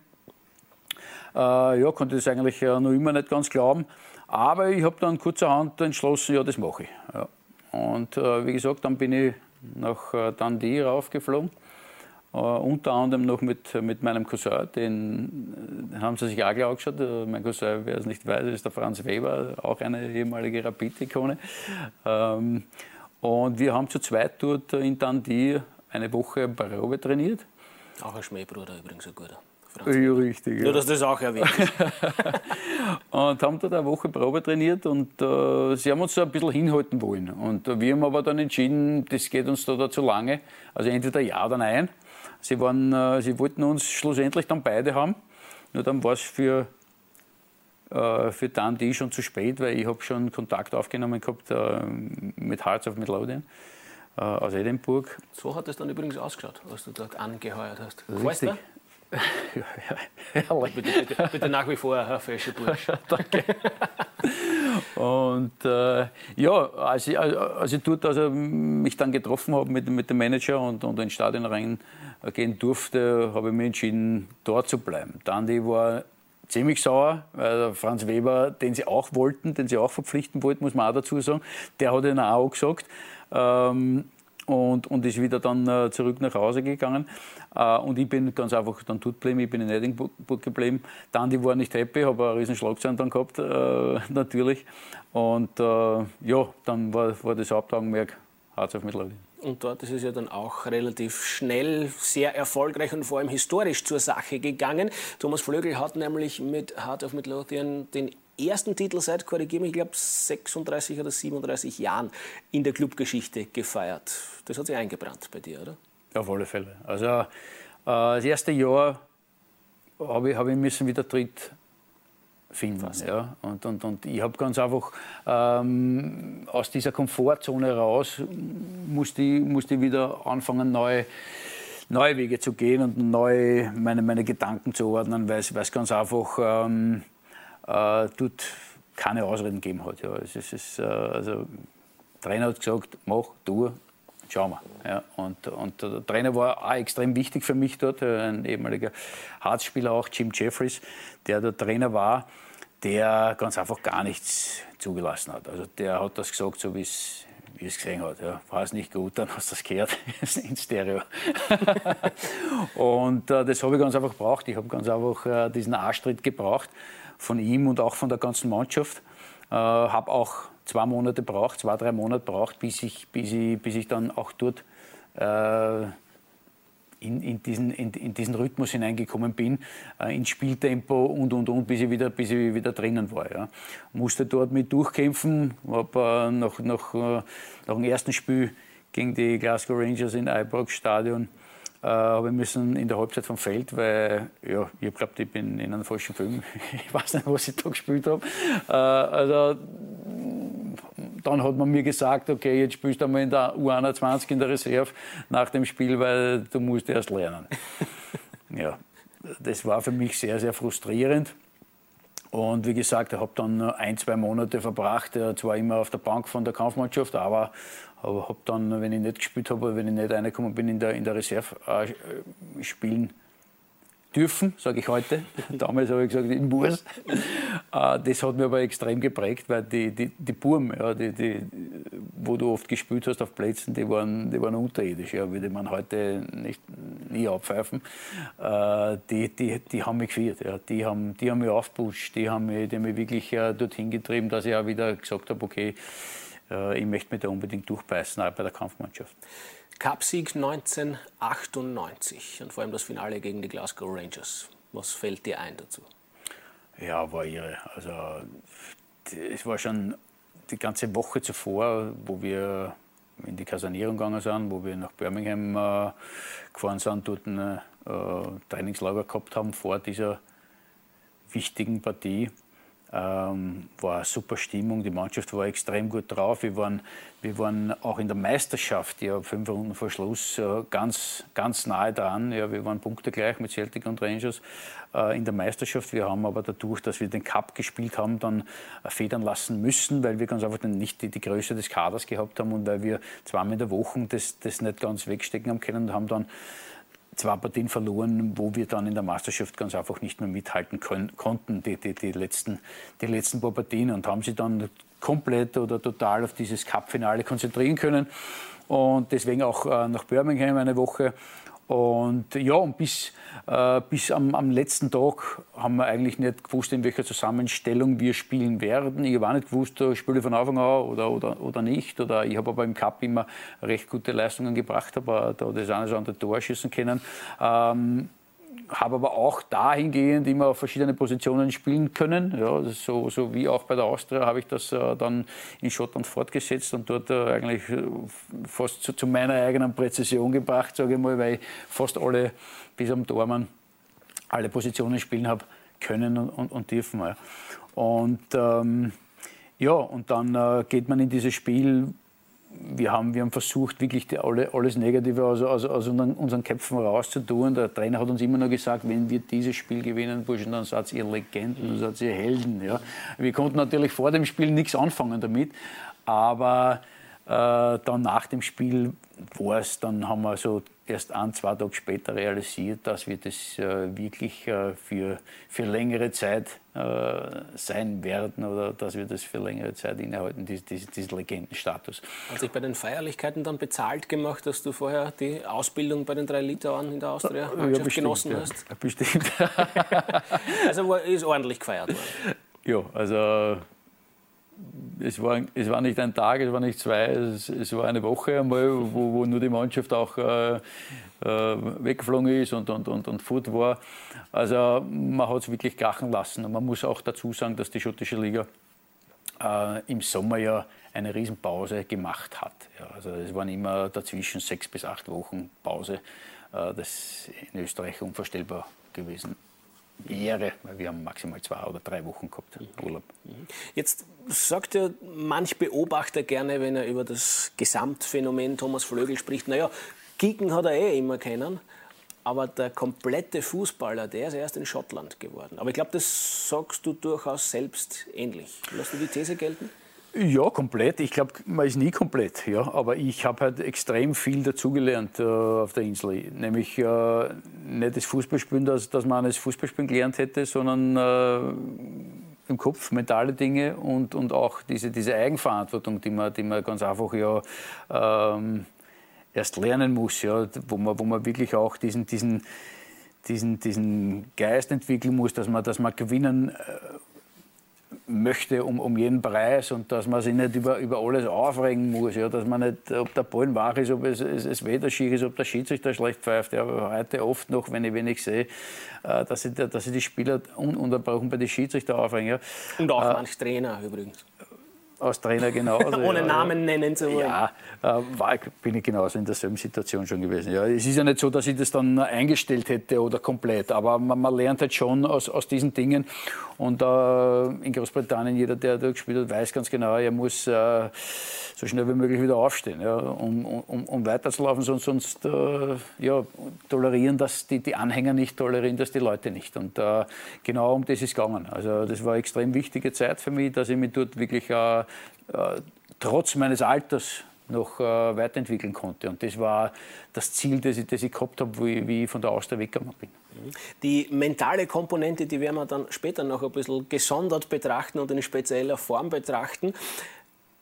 Äh, ja, konnte das eigentlich äh, noch immer nicht ganz glauben. Aber ich habe dann kurzerhand entschlossen, ja, das mache ich. Ja. Und äh, wie gesagt, dann bin ich nach äh, Dundee raufgeflogen. Uh, unter anderem noch mit, mit meinem Cousin, den, den haben sie sich auch gleich angeschaut. Uh, mein Cousin, wer es nicht weiß, ist der Franz Weber, auch eine ehemalige Rapid-Ikone. Um, und wir haben zu zweit dort in Dundee eine Woche Barobe trainiert. Auch ein Schmähbruder übrigens, ein guter. Franz. Ja, richtig. Nur, dass das auch erwähnt und haben dort eine Woche Probe trainiert und äh, sie haben uns so ein bisschen hinhalten wollen. Und äh, wir haben aber dann entschieden, das geht uns da, da zu lange. Also entweder ja oder nein. Sie, waren, äh, sie wollten uns schlussendlich dann beide haben. Nur dann war es für, äh, für dann die schon zu spät, weil ich habe schon Kontakt aufgenommen gehabt äh, mit Hearts of Midlothian äh, aus Edinburgh. So hat es dann übrigens ausgeschaut, was du dort angeheuert hast. Richtig. ja, herrlich. Bitte, bitte, bitte, nach wie vor ein fescher Bursch. Danke. Und äh, ja, als ich, als ich dort also mich dann getroffen habe mit, mit dem Manager und, und ins Stadion reingehen durfte, habe ich mich entschieden, dort zu bleiben. Dann die war ziemlich sauer, weil Franz Weber, den sie auch wollten, den sie auch verpflichten wollten, muss man auch dazu sagen, der hat ihnen auch gesagt. Ähm, und, und ist wieder dann äh, zurück nach Hause gegangen. Äh, und ich bin ganz einfach dann dort geblieben, ich bin in Edinburgh geblieben. Dann, die war nicht happy, habe einen riesen Schlagzeilen dann gehabt, äh, natürlich. Und äh, ja, dann war, war das Hauptaugenmerk Harz auf Mittelrhein. Und dort ist es ja dann auch relativ schnell sehr erfolgreich und vor allem historisch zur Sache gegangen. Thomas Flögel hat nämlich mit Heart of Midlothian den ersten Titel seit, korrigiere mich, ich glaube 36 oder 37 Jahren in der Clubgeschichte gefeiert. Das hat sich eingebrannt bei dir, oder? Auf alle Fälle. Also äh, das erste Jahr habe ich, hab ich müssen wieder Tritt finden. Ja. Und, und, und ich habe ganz einfach ähm, aus dieser Komfortzone raus, musste ich, musste ich wieder anfangen, neue, neue Wege zu gehen und neu meine, meine Gedanken zu ordnen, weil es ganz einfach ähm, äh, dort keine Ausreden gegeben hat. Ja. Es ist, es, äh, also, der Trainer hat gesagt, mach, tu, schauen wir. Ja, und, und der Trainer war auch extrem wichtig für mich dort, ein ehemaliger Harzspieler auch, Jim Jeffries, der der Trainer war der ganz einfach gar nichts zugelassen hat. Also der hat das gesagt, so wie es wie es gesehen hat. Ja. War es nicht gut, dann hast du das gehört in Stereo. und äh, das habe ich ganz einfach gebraucht. Ich habe ganz einfach äh, diesen Arschtritt gebraucht von ihm und auch von der ganzen Mannschaft. Äh, habe auch zwei Monate braucht, zwei, drei Monate braucht, bis ich, bis ich, bis ich dann auch dort äh, in, in, diesen, in, in, diesen Rhythmus hineingekommen bin, äh, ins Spieltempo und, und, und, bis ich wieder, bis ich wieder drinnen war. Ja. Musste dort mit durchkämpfen, habe äh, nach, nach, äh, nach dem ersten Spiel gegen die Glasgow Rangers in Ibrox Stadion äh, habe ich müssen in der Halbzeit vom Feld, weil ja, ich glaube, ich bin in einem falschen Film. ich weiß nicht, was ich da gespielt habe. Äh, also dann hat man mir gesagt, okay, jetzt spielst du einmal in der U21 in der Reserve nach dem Spiel, weil du musst erst lernen. ja, das war für mich sehr, sehr frustrierend. Und wie gesagt, ich habe dann ein, zwei Monate verbracht, zwar immer auf der Bank von der Kampfmannschaft, aber, habe dann, wenn ich nicht gespielt habe, wenn ich nicht reingekommen bin, in der, in der Reserve äh, spielen dürfen, sage ich heute. Damals habe ich gesagt, ich muss. Äh, das hat mir aber extrem geprägt, weil die, die, die Burm, ja, die, die, wo du oft gespielt hast auf Plätzen, die waren, die waren unterirdisch, ja, würde man heute nicht, nie abpfeifen. Äh, die, die, die haben mich geführt, ja. die, haben, die haben mich aufgepusht, die haben mich, die haben mich wirklich äh, dorthin getrieben, dass ich auch wieder gesagt habe, okay, ich möchte mich da unbedingt durchbeißen, auch bei der Kampfmannschaft. Cupsieg 1998 und vor allem das Finale gegen die Glasgow Rangers. Was fällt dir ein dazu? Ja, war irre. Also es war schon die ganze Woche zuvor, wo wir in die Kasernierung gegangen sind, wo wir nach Birmingham äh, gefahren sind, dort ein äh, Trainingslager gehabt haben vor dieser wichtigen Partie. Ähm, war eine super Stimmung, die Mannschaft war extrem gut drauf. Wir waren, wir waren auch in der Meisterschaft, ja, fünf Runden vor Schluss, äh, ganz, ganz nahe dran. Ja, wir waren punktegleich mit Celtic und Rangers äh, in der Meisterschaft. Wir haben aber dadurch, dass wir den Cup gespielt haben, dann äh, federn lassen müssen, weil wir ganz einfach nicht die, die Größe des Kaders gehabt haben und weil wir zweimal in der Woche das, das nicht ganz wegstecken haben können und haben dann zwei Partien verloren, wo wir dann in der Meisterschaft ganz einfach nicht mehr mithalten können, konnten, die, die, die, letzten, die letzten paar Partien und haben sich dann komplett oder total auf dieses Cup-Finale konzentrieren können. Und deswegen auch äh, nach Birmingham eine Woche und ja, und bis, äh, bis am, am, letzten Tag haben wir eigentlich nicht gewusst, in welcher Zusammenstellung wir spielen werden. Ich habe auch nicht gewusst, äh, spiele ich von Anfang an oder, oder, oder nicht. Oder ich habe aber im Cup immer recht gute Leistungen gebracht, aber da das eine oder andere Tor schießen können. Ähm, habe aber auch dahingehend immer auf verschiedene Positionen spielen können. Ja, so, so wie auch bei der Austria habe ich das äh, dann in Schottland fortgesetzt und dort äh, eigentlich äh, fast zu, zu, meiner eigenen Präzision gebracht, sage ich mal, weil ich fast alle bis am Tormann alle Positionen spielen habe können und, und, und dürfen. Ja. Und ähm, ja, und dann äh, geht man in dieses Spiel wir haben, wir haben versucht, wirklich die, alle, alles Negative aus, aus, aus unseren, unseren, Köpfen rauszutun. Der Trainer hat uns immer nur gesagt, wenn wir dieses Spiel gewinnen, Burschen, dann seid ihr Legenden, dann seid ihr Helden. Ja. Wir konnten natürlich vor dem Spiel nichts anfangen damit, aber dann nach dem Spiel war es, dann haben wir so erst ein, zwei Tage später realisiert, dass wir das äh, wirklich äh, für, für längere Zeit äh, sein werden oder dass wir das für längere Zeit innehalten, diesen dies, dies Legendenstatus. Hat sich bei den Feierlichkeiten dann bezahlt gemacht, dass du vorher die Ausbildung bei den drei Litauern in der Austria ja, bestimmt, genossen ja. hast? Bestimmt. also ist ordentlich gefeiert worden. Ja, also es war, es war nicht ein Tag, es war nicht zwei, es, es war eine Woche einmal, wo, wo nur die Mannschaft auch äh, äh, weggeflogen ist und, und, und, und fort war. Also man hat es wirklich krachen lassen. Und man muss auch dazu sagen, dass die schottische Liga äh, im Sommer ja eine Riesenpause gemacht hat. Ja, also es waren immer dazwischen sechs bis acht Wochen Pause. Äh, das ist in Österreich unvorstellbar gewesen wäre, weil wir haben maximal zwei oder drei Wochen gehabt Urlaub. Jetzt sagt ja manch Beobachter gerne, wenn er über das Gesamtphänomen Thomas Flögel spricht, naja, kicken hat er eh immer kennen, aber der komplette Fußballer, der ist erst in Schottland geworden. Aber ich glaube, das sagst du durchaus selbst ähnlich. Lass du die These gelten? Ja, komplett. Ich glaube, man ist nie komplett. Ja. Aber ich habe halt extrem viel dazugelernt äh, auf der Insel. Nämlich äh, nicht das Fußballspielen, dass, dass man das Fußballspielen gelernt hätte, sondern äh, im Kopf mentale Dinge und, und auch diese, diese Eigenverantwortung, die man, die man ganz einfach ja ähm, erst lernen muss, ja, wo, man, wo man wirklich auch diesen, diesen, diesen, diesen Geist entwickeln muss, dass man, dass man gewinnen äh, möchte um, um jeden Preis und dass man sich nicht über, über alles aufregen muss. Ja, dass man nicht, ob der Ball wach ist, ob es, es, es Wetter schief ist, ob der Schiedsrichter schlecht pfeift. Ja, heute oft noch, wenn ich wenig sehe, äh, dass sich dass die Spieler ununterbrochen bei den Schiedsrichter aufregen. Ja. Und auch äh, manch Trainer übrigens als Trainer genauso. Ohne ja. Namen nennen zu wollen. Ja, äh, war, bin ich genauso in derselben Situation schon gewesen. Ja, es ist ja nicht so, dass ich das dann eingestellt hätte oder komplett, aber man, man lernt halt schon aus, aus diesen Dingen. Und äh, in Großbritannien, jeder, der da gespielt hat, weiß ganz genau, er muss äh, so schnell wie möglich wieder aufstehen, ja, um, um, um weiterzulaufen. Sonst, sonst äh, ja, tolerieren das die, die Anhänger nicht, tolerieren das die Leute nicht. Und äh, genau um das ist es gegangen. Also das war eine extrem wichtige Zeit für mich, dass ich mich dort wirklich äh, äh, trotz meines Alters noch äh, weiterentwickeln konnte. Und das war das Ziel, das ich, das ich gehabt habe, wie, wie ich von der Austria weggegangen bin. Die mentale Komponente, die werden wir dann später noch ein bisschen gesondert betrachten und in spezieller Form betrachten.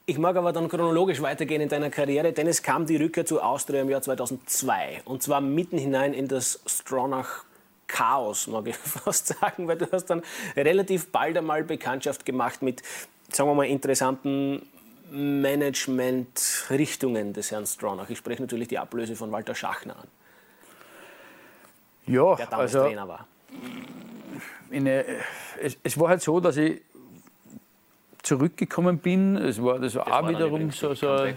Ich mag aber dann chronologisch weitergehen in deiner Karriere, denn es kam die Rückkehr zu Austria im Jahr 2002 und zwar mitten hinein in das Stronach Chaos, mag ich fast sagen, weil du hast dann relativ bald einmal Bekanntschaft gemacht mit sagen wir mal, interessanten Management-Richtungen des Herrn Stronach. Ich spreche natürlich die Ablöse von Walter Schachner an. Ja, der damals also, Trainer war. Eine, es, es, war halt so, dass ich zurückgekommen bin. Es war, das war das auch war wiederum so, so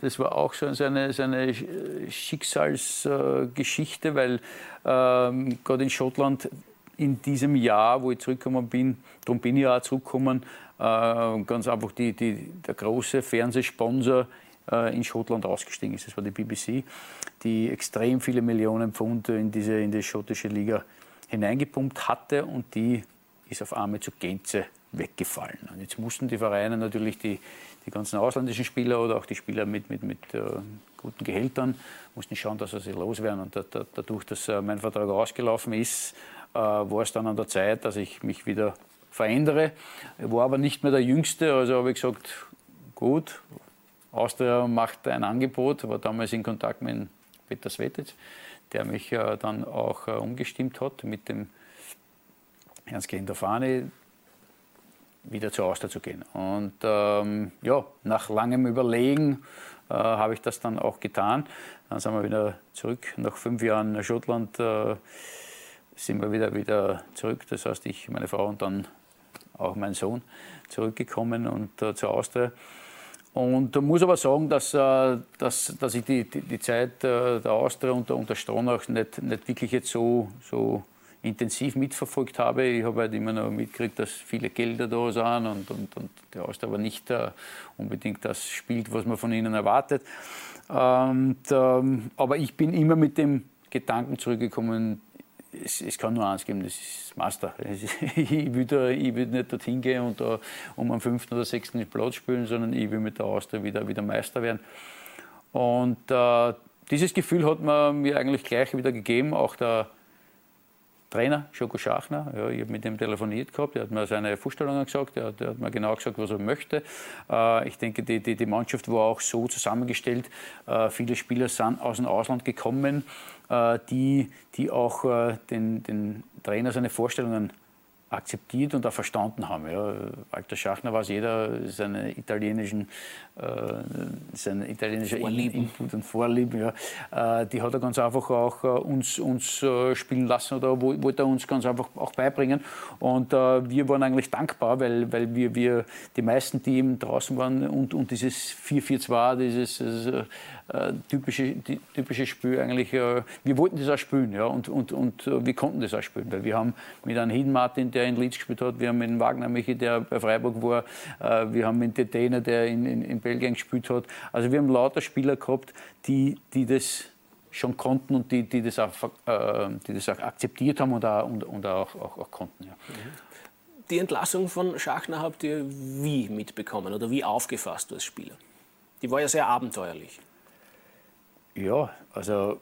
das war auch so eine, so eine Schicksalsgeschichte, weil ähm, gerade in Schottland in diesem Jahr, wo ich zurückgekommen bin, darum bin ich auch zurückgekommen, äh, ganz einfach die, die, der große Fernsehsponsor äh, in Schottland ausgestiegen ist. Das war die BBC, die extrem viele Millionen Pfund in diese in die schottische Liga hineingepumpt hatte und die ist auf einmal zur Gänze weggefallen. Und jetzt mussten die Vereine natürlich die, die ganzen ausländischen Spieler oder auch die Spieler mit, mit, mit äh, guten Gehältern, mussten schauen, dass sie loswerden. Und da, da, dadurch, dass äh, mein Vertrag ausgelaufen ist, äh, war es dann an der Zeit, dass ich mich wieder verändere. Ich war aber nicht mehr der Jüngste, also habe ich gesagt, gut, Austria macht ein Angebot, war damals in Kontakt mit Peter Svetic, der mich äh, dann auch äh, umgestimmt hat, mit dem Ernst Fahne wieder zu Austria zu gehen. Und ähm, ja, nach langem Überlegen äh, habe ich das dann auch getan. Dann sind wir wieder zurück, nach fünf Jahren Schottland äh, sind wir wieder, wieder zurück. Das heißt, ich, meine Frau und dann auch mein Sohn, zurückgekommen und äh, zur Austria. Und muss aber sagen, dass, äh, dass, dass ich die, die, die Zeit äh, der Austria und der, Stronach nicht, nicht wirklich jetzt so, so intensiv mitverfolgt habe. Ich habe halt immer noch mitgekriegt, dass viele Gelder da sind und, und, und der Austria aber nicht äh, unbedingt das spielt, was man von ihnen erwartet. Und, ähm, aber ich bin immer mit dem Gedanken zurückgekommen, es, es, kann nur eins geben, das ist Master. ich, will da, nicht dorthin gehen und da um einen fünften oder sechsten Platz spielen, sondern ich will mit der Austria wieder, wieder Meister werden. Und äh, dieses Gefühl hat man mir eigentlich gleich wieder gegeben, auch der Trainer, Schoko Schachner, ja, ich habe mit ihm telefoniert gehabt, er hat mir seine Vorstellungen gesagt, er hat, er hat, mir genau gesagt, was er möchte. Äh, ich denke, die, die, die, Mannschaft war auch so zusammengestellt, äh, viele Spieler sind aus dem Ausland gekommen, äh, die, die auch äh, den, den Trainer seine Vorstellungen akzeptiert und auch verstanden haben. Ja. Walter Schachner weiß jeder, seine italienischen, äh, seine italienische Vorlieben. Input und Vorlieben, ja. Äh, die hat er ganz einfach auch äh, uns, uns äh, spielen lassen oder wollte er uns ganz einfach auch beibringen. Und äh, wir waren eigentlich dankbar, weil, weil wir, wir die meisten, die eben draußen waren und, und dieses 4-4-2, dieses, dieses äh, typische, die, typische Spiel eigentlich, wir wollten das auch spielen ja, und, und, und wir konnten das auch spielen, weil wir haben mit einem Hidden Martin, der in Leeds gespielt hat, wir haben einen Wagner Michi, der bei Freiburg war, äh, wir haben einen Tetena, der in, in, in Belgien gespielt hat. Also wir haben lauter Spieler gehabt, die, die das schon konnten und die, die, das, auch, äh, die das auch akzeptiert haben und auch, und, und auch, auch, auch konnten. Ja. Die Entlassung von Schachner habt ihr wie mitbekommen oder wie aufgefasst als Spieler? Die war ja sehr abenteuerlich. Ja, also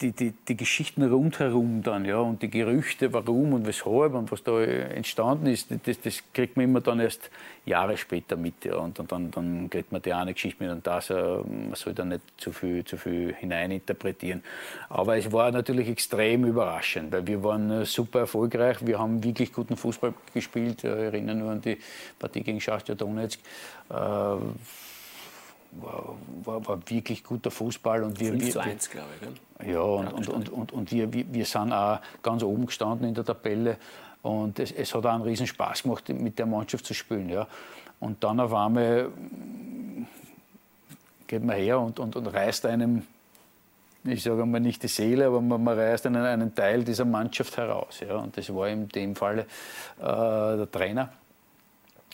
die, die, die Geschichten rundherum dann, ja, und die Gerüchte, warum und weshalb und was da entstanden ist, das, das kriegt man immer dann erst Jahre später mit, ja, und, und dann, dann kriegt man die eine Geschichte mit und das, äh, man soll da nicht zu viel, zu viel hineininterpretieren. Aber es war natürlich extrem überraschend, weil wir waren äh, super erfolgreich, wir haben wirklich guten Fußball gespielt, ich erinnere nur an die Partie gegen Schachtja Donetsk, äh, war, war, war, wirklich guter Fußball. Und wir, 5 zu 1, glaube ich. Ja, und, und, und, und, und wir, wir sind auch ganz oben gestanden in der Tabelle. Und es, es hat auch einen riesen Spaß gemacht, mit der Mannschaft zu spielen. Ja. Und dann auf einmal geht man her und, und, und reißt einem, ich sage mal nicht die Seele, aber man, man reißt einen, einen Teil dieser Mannschaft heraus. Ja. Und das war in dem Fall äh, der Trainer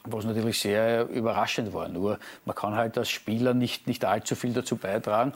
was natürlich sehr überraschend war. Nur man kann halt als Spieler nicht, nicht allzu viel dazu beitragen.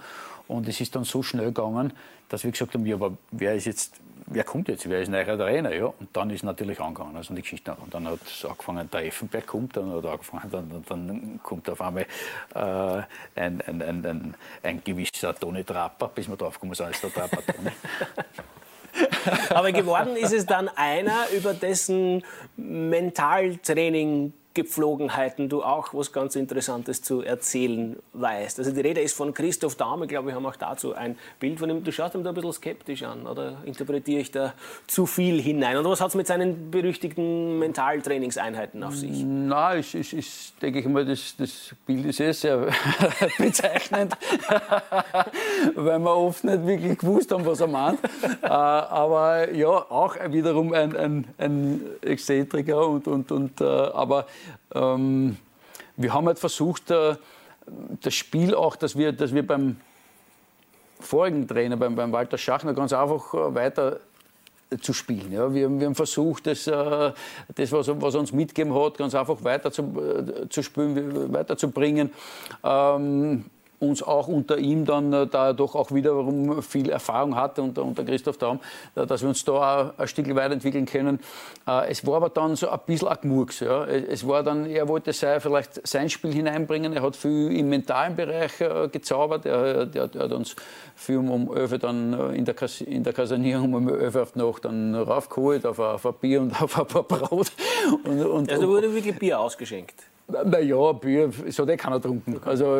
Und es ist dann so schnell gegangen, dass wir gesagt haben, ja, aber wer ist jetzt, wer kommt jetzt, wer ist neuer Trainer? Ja, und dann ist natürlich angegangen, also die Geschichte. Und dann hat es angefangen, der Effenberg kommt, dann hat angefangen, dann, dann kommt auf einmal äh, ein, ein, ein, ein, ein gewisser Toni Trapper, bis wir drauf kommen, so ist der Trapper Toni. Aber geworden ist es dann einer, über dessen Mentaltraining Gepflogenheiten du auch was ganz Interessantes zu erzählen weißt. Also die Rede ist von Christoph Dahme, ich glaube, wir haben auch dazu ein Bild von ihm. Du schaust ihm da ein bisschen skeptisch an, oder interpretiere ich da zu viel hinein? Oder was hat es mit seinen berüchtigten Mentaltrainingseinheiten auf sich? Nein, ich, ich, ich denke ich mal, das, das Bild ist eh sehr bezeichnend, weil wir oft nicht wirklich gewusst haben, was er meint. Äh, aber ja, auch wiederum ein, ein, ein Exzentriker und, und, und äh, aber ähm, wir haben halt versucht, äh, das Spiel auch, dass wir, dass wir beim vorigen Trainer, beim, beim Walter Schachner, ganz einfach äh, weiter zu spielen. Ja, wir, wir haben versucht, das, äh, das was, was er uns mitgegeben hat, ganz einfach weiter zu, äh, zu spielen, weiterzubringen. Ähm, uns auch unter ihm dann, äh, da er doch auch wiederum viel Erfahrung hatte unter, unter Christoph Daum, äh, dass wir uns da ein Stück weiterentwickeln können. Äh, es war aber dann so ein bisschen ein Murks. Ja. Es war dann, er wollte sei, vielleicht sein Spiel hineinbringen. Er hat viel im mentalen Bereich gezaubert. Er, der, der hat uns viel um, 11 dann in der, Kas in der Kasernierung um 11 auf die Nacht dann raufgeholt auf, auf ein Bier und auf ein paar Brot. Und, und, also wurde wirklich Bier ausgeschenkt? Naja, Bier, es hat eh keiner getrunken. Also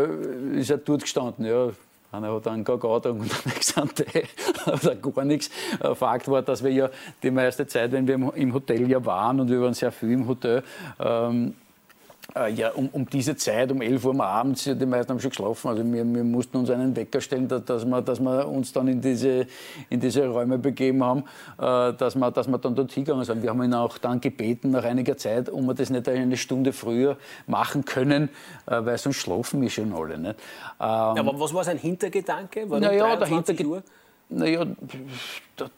ist er dort gestanden, ja. Einer hat einen Kakao getrunken und der nächste hat gar nichts. Fakt war, dass wir ja die meiste Zeit, wenn wir im Hotel ja waren und wir waren sehr viel im Hotel, ähm, äh, ja, um, um, diese Zeit, um 11 Uhr abends, die meisten haben schon geschlafen, also wir, wir mussten uns einen Wecker stellen, dass, dass, wir, dass wir uns dann in diese, in diese Räume begeben haben, äh, dass, wir, dass wir dann dort hingegangen sind. Wir haben ihn auch dann gebeten, nach einiger Zeit, ob wir das nicht eine Stunde früher machen können, äh, weil sonst schlafen wir schon alle. Nicht? Ähm, ja, aber was war sein Hintergedanke? naja, der Hintergedanke naja,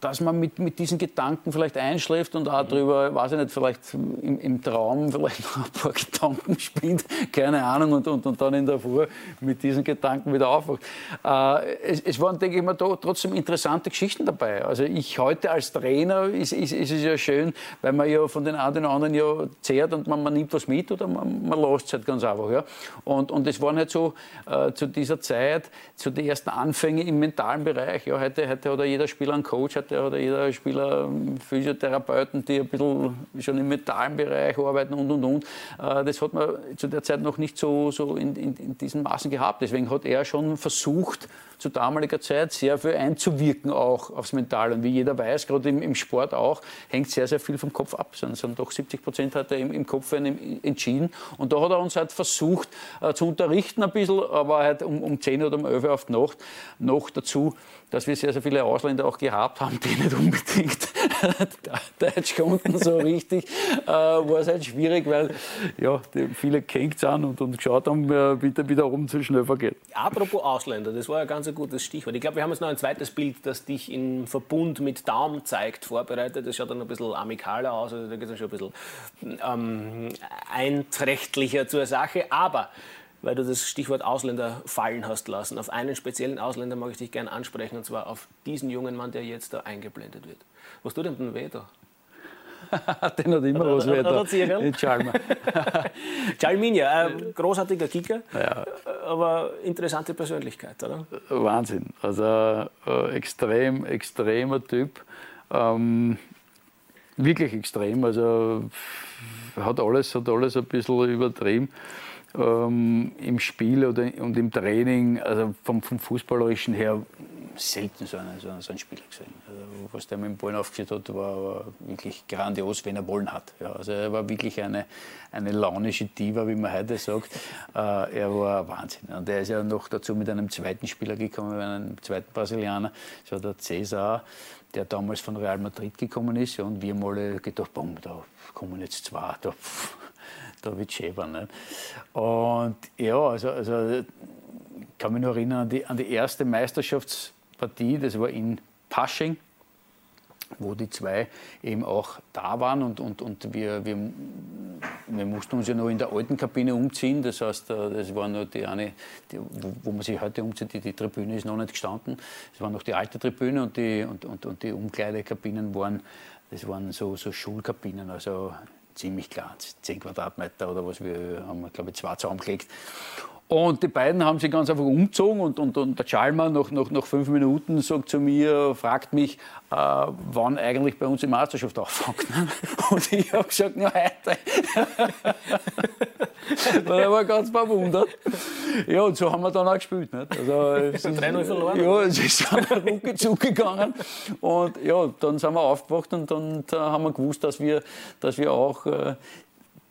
dass man mit, mit diesen Gedanken vielleicht einschläft und auch darüber, weiß ich nicht, vielleicht im, im Traum vielleicht noch ein paar Gedanken spinnt, keine Ahnung, und, und, und dann in der Früh mit diesen Gedanken wieder aufwacht. Äh, es, es, waren, denke ich mal, trotzdem interessante Geschichten dabei. Also ich heute als Trainer ist, ist, ist es ja schön, weil man ja von den einen oder anderen ja zehrt und man, man nimmt was mit oder man, man lässt es halt ganz einfach. Ja. Und, und es waren halt so äh, zu dieser Zeit, zu den ersten Anfängen im mentalen Bereich, ja, heute heute, heute hat jeder Spieler einen Coach Coach hat ja jeder Spieler ähm, Physiotherapeuten, die ein bisschen schon im mentalen Bereich arbeiten und und und. Äh, das hat man zu der Zeit noch nicht so, so in, in, in diesen Maßen gehabt. Deswegen hat er schon versucht, zu damaliger Zeit sehr viel einzuwirken auch aufs Mentale. Und wie jeder weiß, gerade im, im Sport auch, hängt sehr, sehr viel vom Kopf ab. Sondern doch 70 Prozent hat er im, im Kopf entschieden. Und da hat er uns halt versucht äh, zu unterrichten ein bisschen, aber halt um, um 10 oder um 11 Uhr auf die Nacht noch dazu dass wir sehr, sehr viele Ausländer auch gehabt haben, die nicht unbedingt Deutsch konnten so richtig, äh, war es halt schwierig, weil ja, viele gehängt sind und, und geschaut haben, äh, wie der wiederum zu schnell vergeht. Apropos Ausländer, das war ja ganz ein gutes Stichwort. Ich glaube, wir haben jetzt noch ein zweites Bild, das dich im Verbund mit Daum zeigt, vorbereitet. Das schaut dann ein bisschen amikaler aus, also da geht es schon ein bisschen ähm, einträchtlicher zur Sache. Aber weil du das Stichwort Ausländer fallen hast lassen. Auf einen speziellen Ausländer mag ich dich gerne ansprechen, und zwar auf diesen jungen Mann, der jetzt da eingeblendet wird. Was tut denn denn weh da? Den hat immer was weh da. Chalma. Chalminia, ein großartiger Kicker, ja. aber interessante Persönlichkeit, oder? Wahnsinn. Also äh, extrem, extremer Typ. Ähm, wirklich extrem. Also hat alles, hat alles ein bisschen übertrieben ähm, im Spiel oder, und im Training, also vom, vom Fußballerischen her, selten so, eine, so, so ein Spieler gesehen. Also, was der mit dem Ballen aufgeführt hat, war, war, wirklich grandios, wenn er wollen hat. Ja, also er war wirklich eine, eine launische Diva, wie man heute sagt. Äh, er war Wahnsinn. Und er ist ja noch dazu mit einem zweiten Spieler gekommen, mit einem zweiten Brasilianer, das war der Cesar, der damals von Real Madrid gekommen ist. Und wir haben alle gedacht, boom, da kommen jetzt zwei. Da, pff, da wird schäber. Nicht? Und ja, also, also kann mich noch erinnern an die, an die erste Meisterschaftspartie, das war in Pasching wo die zwei eben auch da waren und, und, und wir, wir, wir mussten uns ja noch in der alten Kabine umziehen, das heißt, äh, das war nur die eine, die, wo, wo, man sich heute umzieht, die, die, Tribüne ist noch nicht gestanden, es war noch die alte Tribüne und die, und, und, und die Umkleidekabinen waren, das waren so, so Schulkabinen, also ziemlich klein, 10 Quadratmeter oder was. Wir haben, glaube ich, zwei zusammengelegt. Und die beiden haben sich ganz einfach umgezogen und, und, und der Chalmer nach, nach, nach fünf Minuten sagt zu mir, fragt mich, äh, wann eigentlich bei uns die Meisterschaft anfängt. Und ich habe gesagt, nur heute. er war ganz verwundert. Ja, und so haben wir dann auch gespielt. Nicht? Also, es ist, 3 verloren. Ja, es ist dann rucki zugegangen. Und ja, dann sind wir aufgewacht und dann haben wir gewusst, dass wir, dass wir auch äh,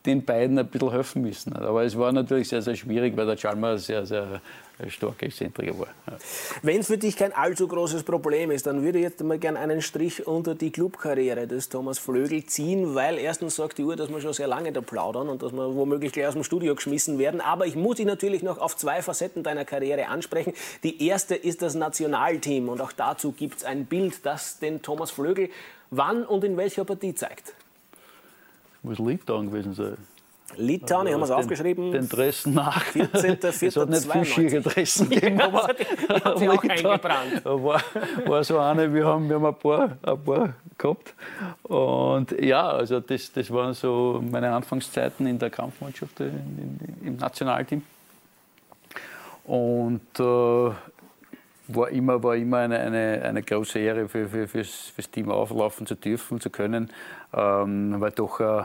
den beiden ein bisschen helfen müssen. Aber es war natürlich sehr, sehr schwierig, weil der Chalmer sehr, sehr starker Exzentriker war. Ja. Wenn es für dich kein allzu großes Problem ist, dann würde ich jetzt mal gerne einen Strich unter die Clubkarriere des Thomas Flögel ziehen, weil erstens sagt die Uhr, dass wir schon sehr lange da plaudern und dass wir womöglich gleich aus dem Studio geschmissen werden. Aber ich muss dich natürlich noch auf zwei Facetten deiner Karriere ansprechen. Die erste ist das Nationalteam und auch dazu gibt es ein Bild, das den Thomas Flögel wann und in welcher Partie zeigt. Muss Litauen gewesen sein. Litauen, ich habe es aufgeschrieben. Den Dressen nach. 14. 4. Es hat nicht viel schiere Dressen gegeben, ja, aber haben sie auch eingebrannt. War, war so eine, wir haben, wir haben ein, paar, ein paar gehabt. Und ja, also das, das waren so meine Anfangszeiten in der Kampfmannschaft, in, in, im Nationalteam. Und äh, war immer, war immer eine, eine, eine große Ehre für, für, fürs, fürs Team auflaufen zu dürfen, zu können ähm, weil doch äh,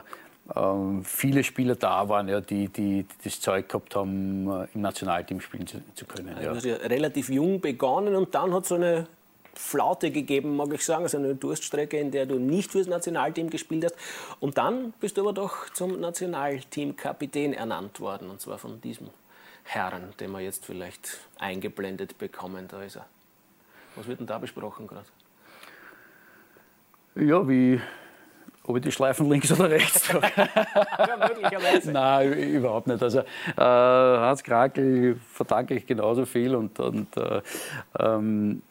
ähm, viele Spieler da waren, ja, die, die, die, das Zeug gehabt haben, äh, im Nationalteam spielen zu, zu können. Ja. Du hast ja relativ jung begonnen und dann hat so eine Flaute gegeben, mag ich sagen, also eine Durststrecke, in der du nicht fürs Nationalteam gespielt hast. Und dann bist du aber doch zum Nationalteamkapitän ernannt worden, und zwar von diesem Herrn, den wir jetzt vielleicht eingeblendet bekommen. Da ist er. Was wird denn da besprochen gerade? Ja, wie, ob ich die Schleifen links oder rechts trage. ja, möglicherweise. Nein, überhaupt nicht. Also, äh, Hans Krakel verdanke ich genauso viel und, und äh, ähm,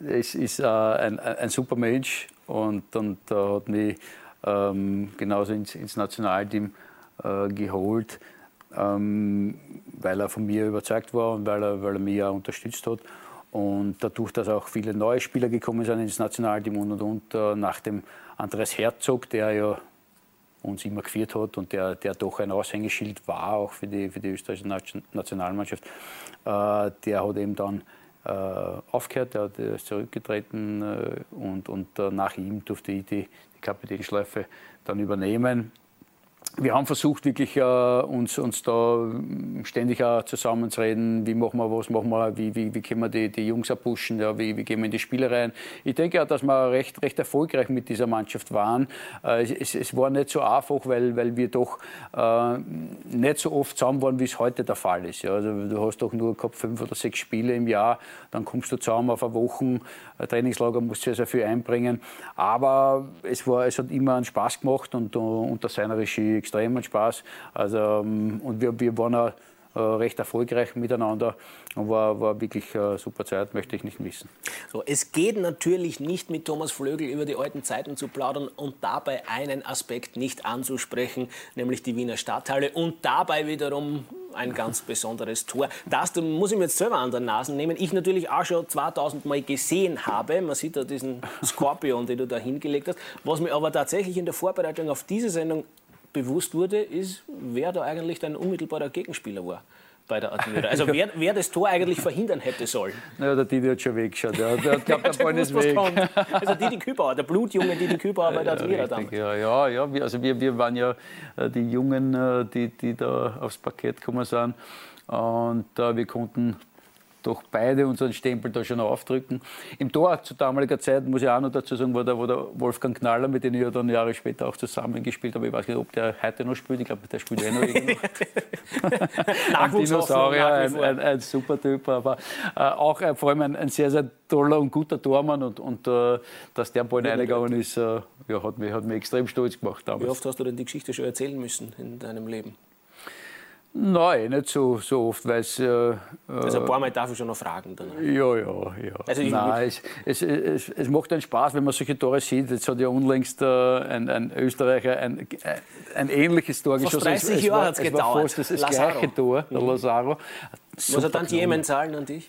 es ist äh, ein, ein super Mensch und, und äh, hat mich ähm, genauso ins, ins Nationalteam äh, geholt, ähm, weil er von mir überzeugt war und weil er, weil er mich auch unterstützt hat. Und dadurch, dass auch viele neue Spieler gekommen sind ins Nationalteam und und und, äh, nach dem Andreas Herzog, der ja uns immer geführt hat und der, der doch ein Aushängeschild war, auch für die, für die österreichische Nationalmannschaft, äh, der hat eben dann äh, aufgehört, er ist zurückgetreten äh, und, und äh, nach ihm durfte ich die, die Kapitänschleife dann übernehmen wir haben versucht, wirklich äh, uns, uns da ständig auch zusammenzureden, wie machen wir, was machen wir, wie, wie, wie können wir die, die Jungs pushen, ja, wie, wie gehen wir in die Spiele rein. Ich denke auch, dass wir recht, recht erfolgreich mit dieser Mannschaft waren. Äh, es, es, war nicht so einfach, weil, weil wir doch äh, nicht so oft zusammen waren, wie es heute der Fall ist. Ja. Also, du hast doch nur gehabt fünf oder sechs Spiele im Jahr, dann kommst du zusammen auf eine Woche, ein Trainingslager musst du sehr, sehr viel einbringen. Aber es, war, es hat immer einen Spaß gemacht und unter seiner Regie extremen Spaß. Also, ähm, und wir, wir waren auch äh, recht erfolgreich miteinander und war, war wirklich eine super Zeit, möchte ich nicht missen. So, es geht natürlich nicht mit Thomas Flögel über die alten Zeiten zu plaudern und dabei einen Aspekt nicht anzusprechen, nämlich die Wiener Stadthalle und dabei wiederum ein ganz besonderes Tor. Das muss ich mir jetzt selber an der Nase nehmen. Ich natürlich auch schon 2000 Mal gesehen habe. Man sieht da diesen Skorpion, den du da hingelegt hast. Was mir aber tatsächlich in der Vorbereitung auf diese Sendung bewusst wurde, ist, wer da eigentlich dein unmittelbarer Gegenspieler war bei der Admira. Also wer, wer das Tor eigentlich verhindern hätte sollen. Ja, der Didi hat schon weggeschaut. Ja. Der hat glaubt, der Ball ist weg. Also Didi Kübauer, der Blutjunge Didi Kübauer bei der Admira ja, damals. Ja, ja, ja. Wir, also wir, wir waren ja äh, die Jungen, äh, die, die da aufs Parkett gekommen sind. Und uh, wir konnten doch beide unseren Stempel da schon aufdrücken. Im Tor zu damaliger Zeit, muss ich auch noch dazu sagen, war der, war der Wolfgang Knaller, mit dem ich ja dann Jahre später auch zusammengespielt habe. Ich weiß nicht, ob der heute noch spielt. Ich glaube, der spielt eh noch irgendwo. ein Dinosaurier, ein, ein, ein, super Typ, aber äh, auch äh, vor allem ein, ein, sehr, sehr toller und guter Tormann. Und, und äh, dass der Ball reingegangen ist, äh, ja, hat, mich, hat mich extrem stolz gemacht damals. Wie oft hast du denn die Geschichte schon erzählen müssen in deinem Leben? Nein, nicht so, so oft, weil es. Äh, also ein paar Mal darf ich schon noch fragen. Dann. Ja, ja, ja. Also Nein, es, es, es, es, macht einen Spaß, wenn man solche Tore sieht. Jetzt hat ja unlängst äh, ein, ein, Österreicher ein, ein ähnliches Tor geschossen. 30 Jahre hat es gedauert. War fast das, das gleiche Tor, der mhm. Lazaro. Muss er dann Jemen zahlen an dich?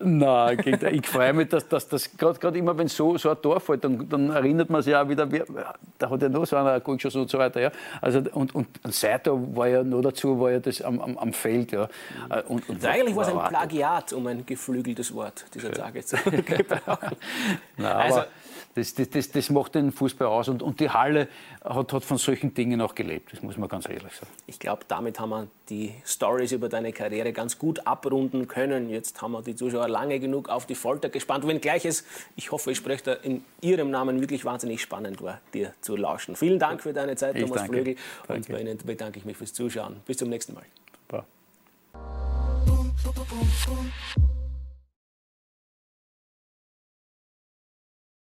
Nein, ich freue mich, dass, dass das gerade immer, wenn so, so ein Tor fällt, dann, dann erinnert man sich auch wieder, wie, da hat ja noch so einer gut geschossen und so weiter. Ja. Also, und, und Seiter war ja noch dazu, war ja das am, am, am Feld. Ja. Und, und eigentlich war es ein Plagiat, um ein geflügeltes Wort dieser Tage zu gebrauchen. Nein, also, das, das, das, das, macht den Fußball aus. Und, und die Halle hat, hat, von solchen Dingen auch gelebt, das muss man ganz ehrlich sagen. Ich glaube, damit haben wir die Stories über deine Karriere ganz gut abrunden können. Jetzt haben wir die Zuschauer lange genug auf die Folter gespannt. Wenngleich es, ich hoffe, ich spreche da in Ihrem Namen wirklich wahnsinnig spannend war, dir zu lauschen. Vielen Dank für deine Zeit, ich Thomas danke. Flögel. Und danke. bei Ihnen bedanke ich mich fürs Zuschauen. Bis zum nächsten Mal. Super.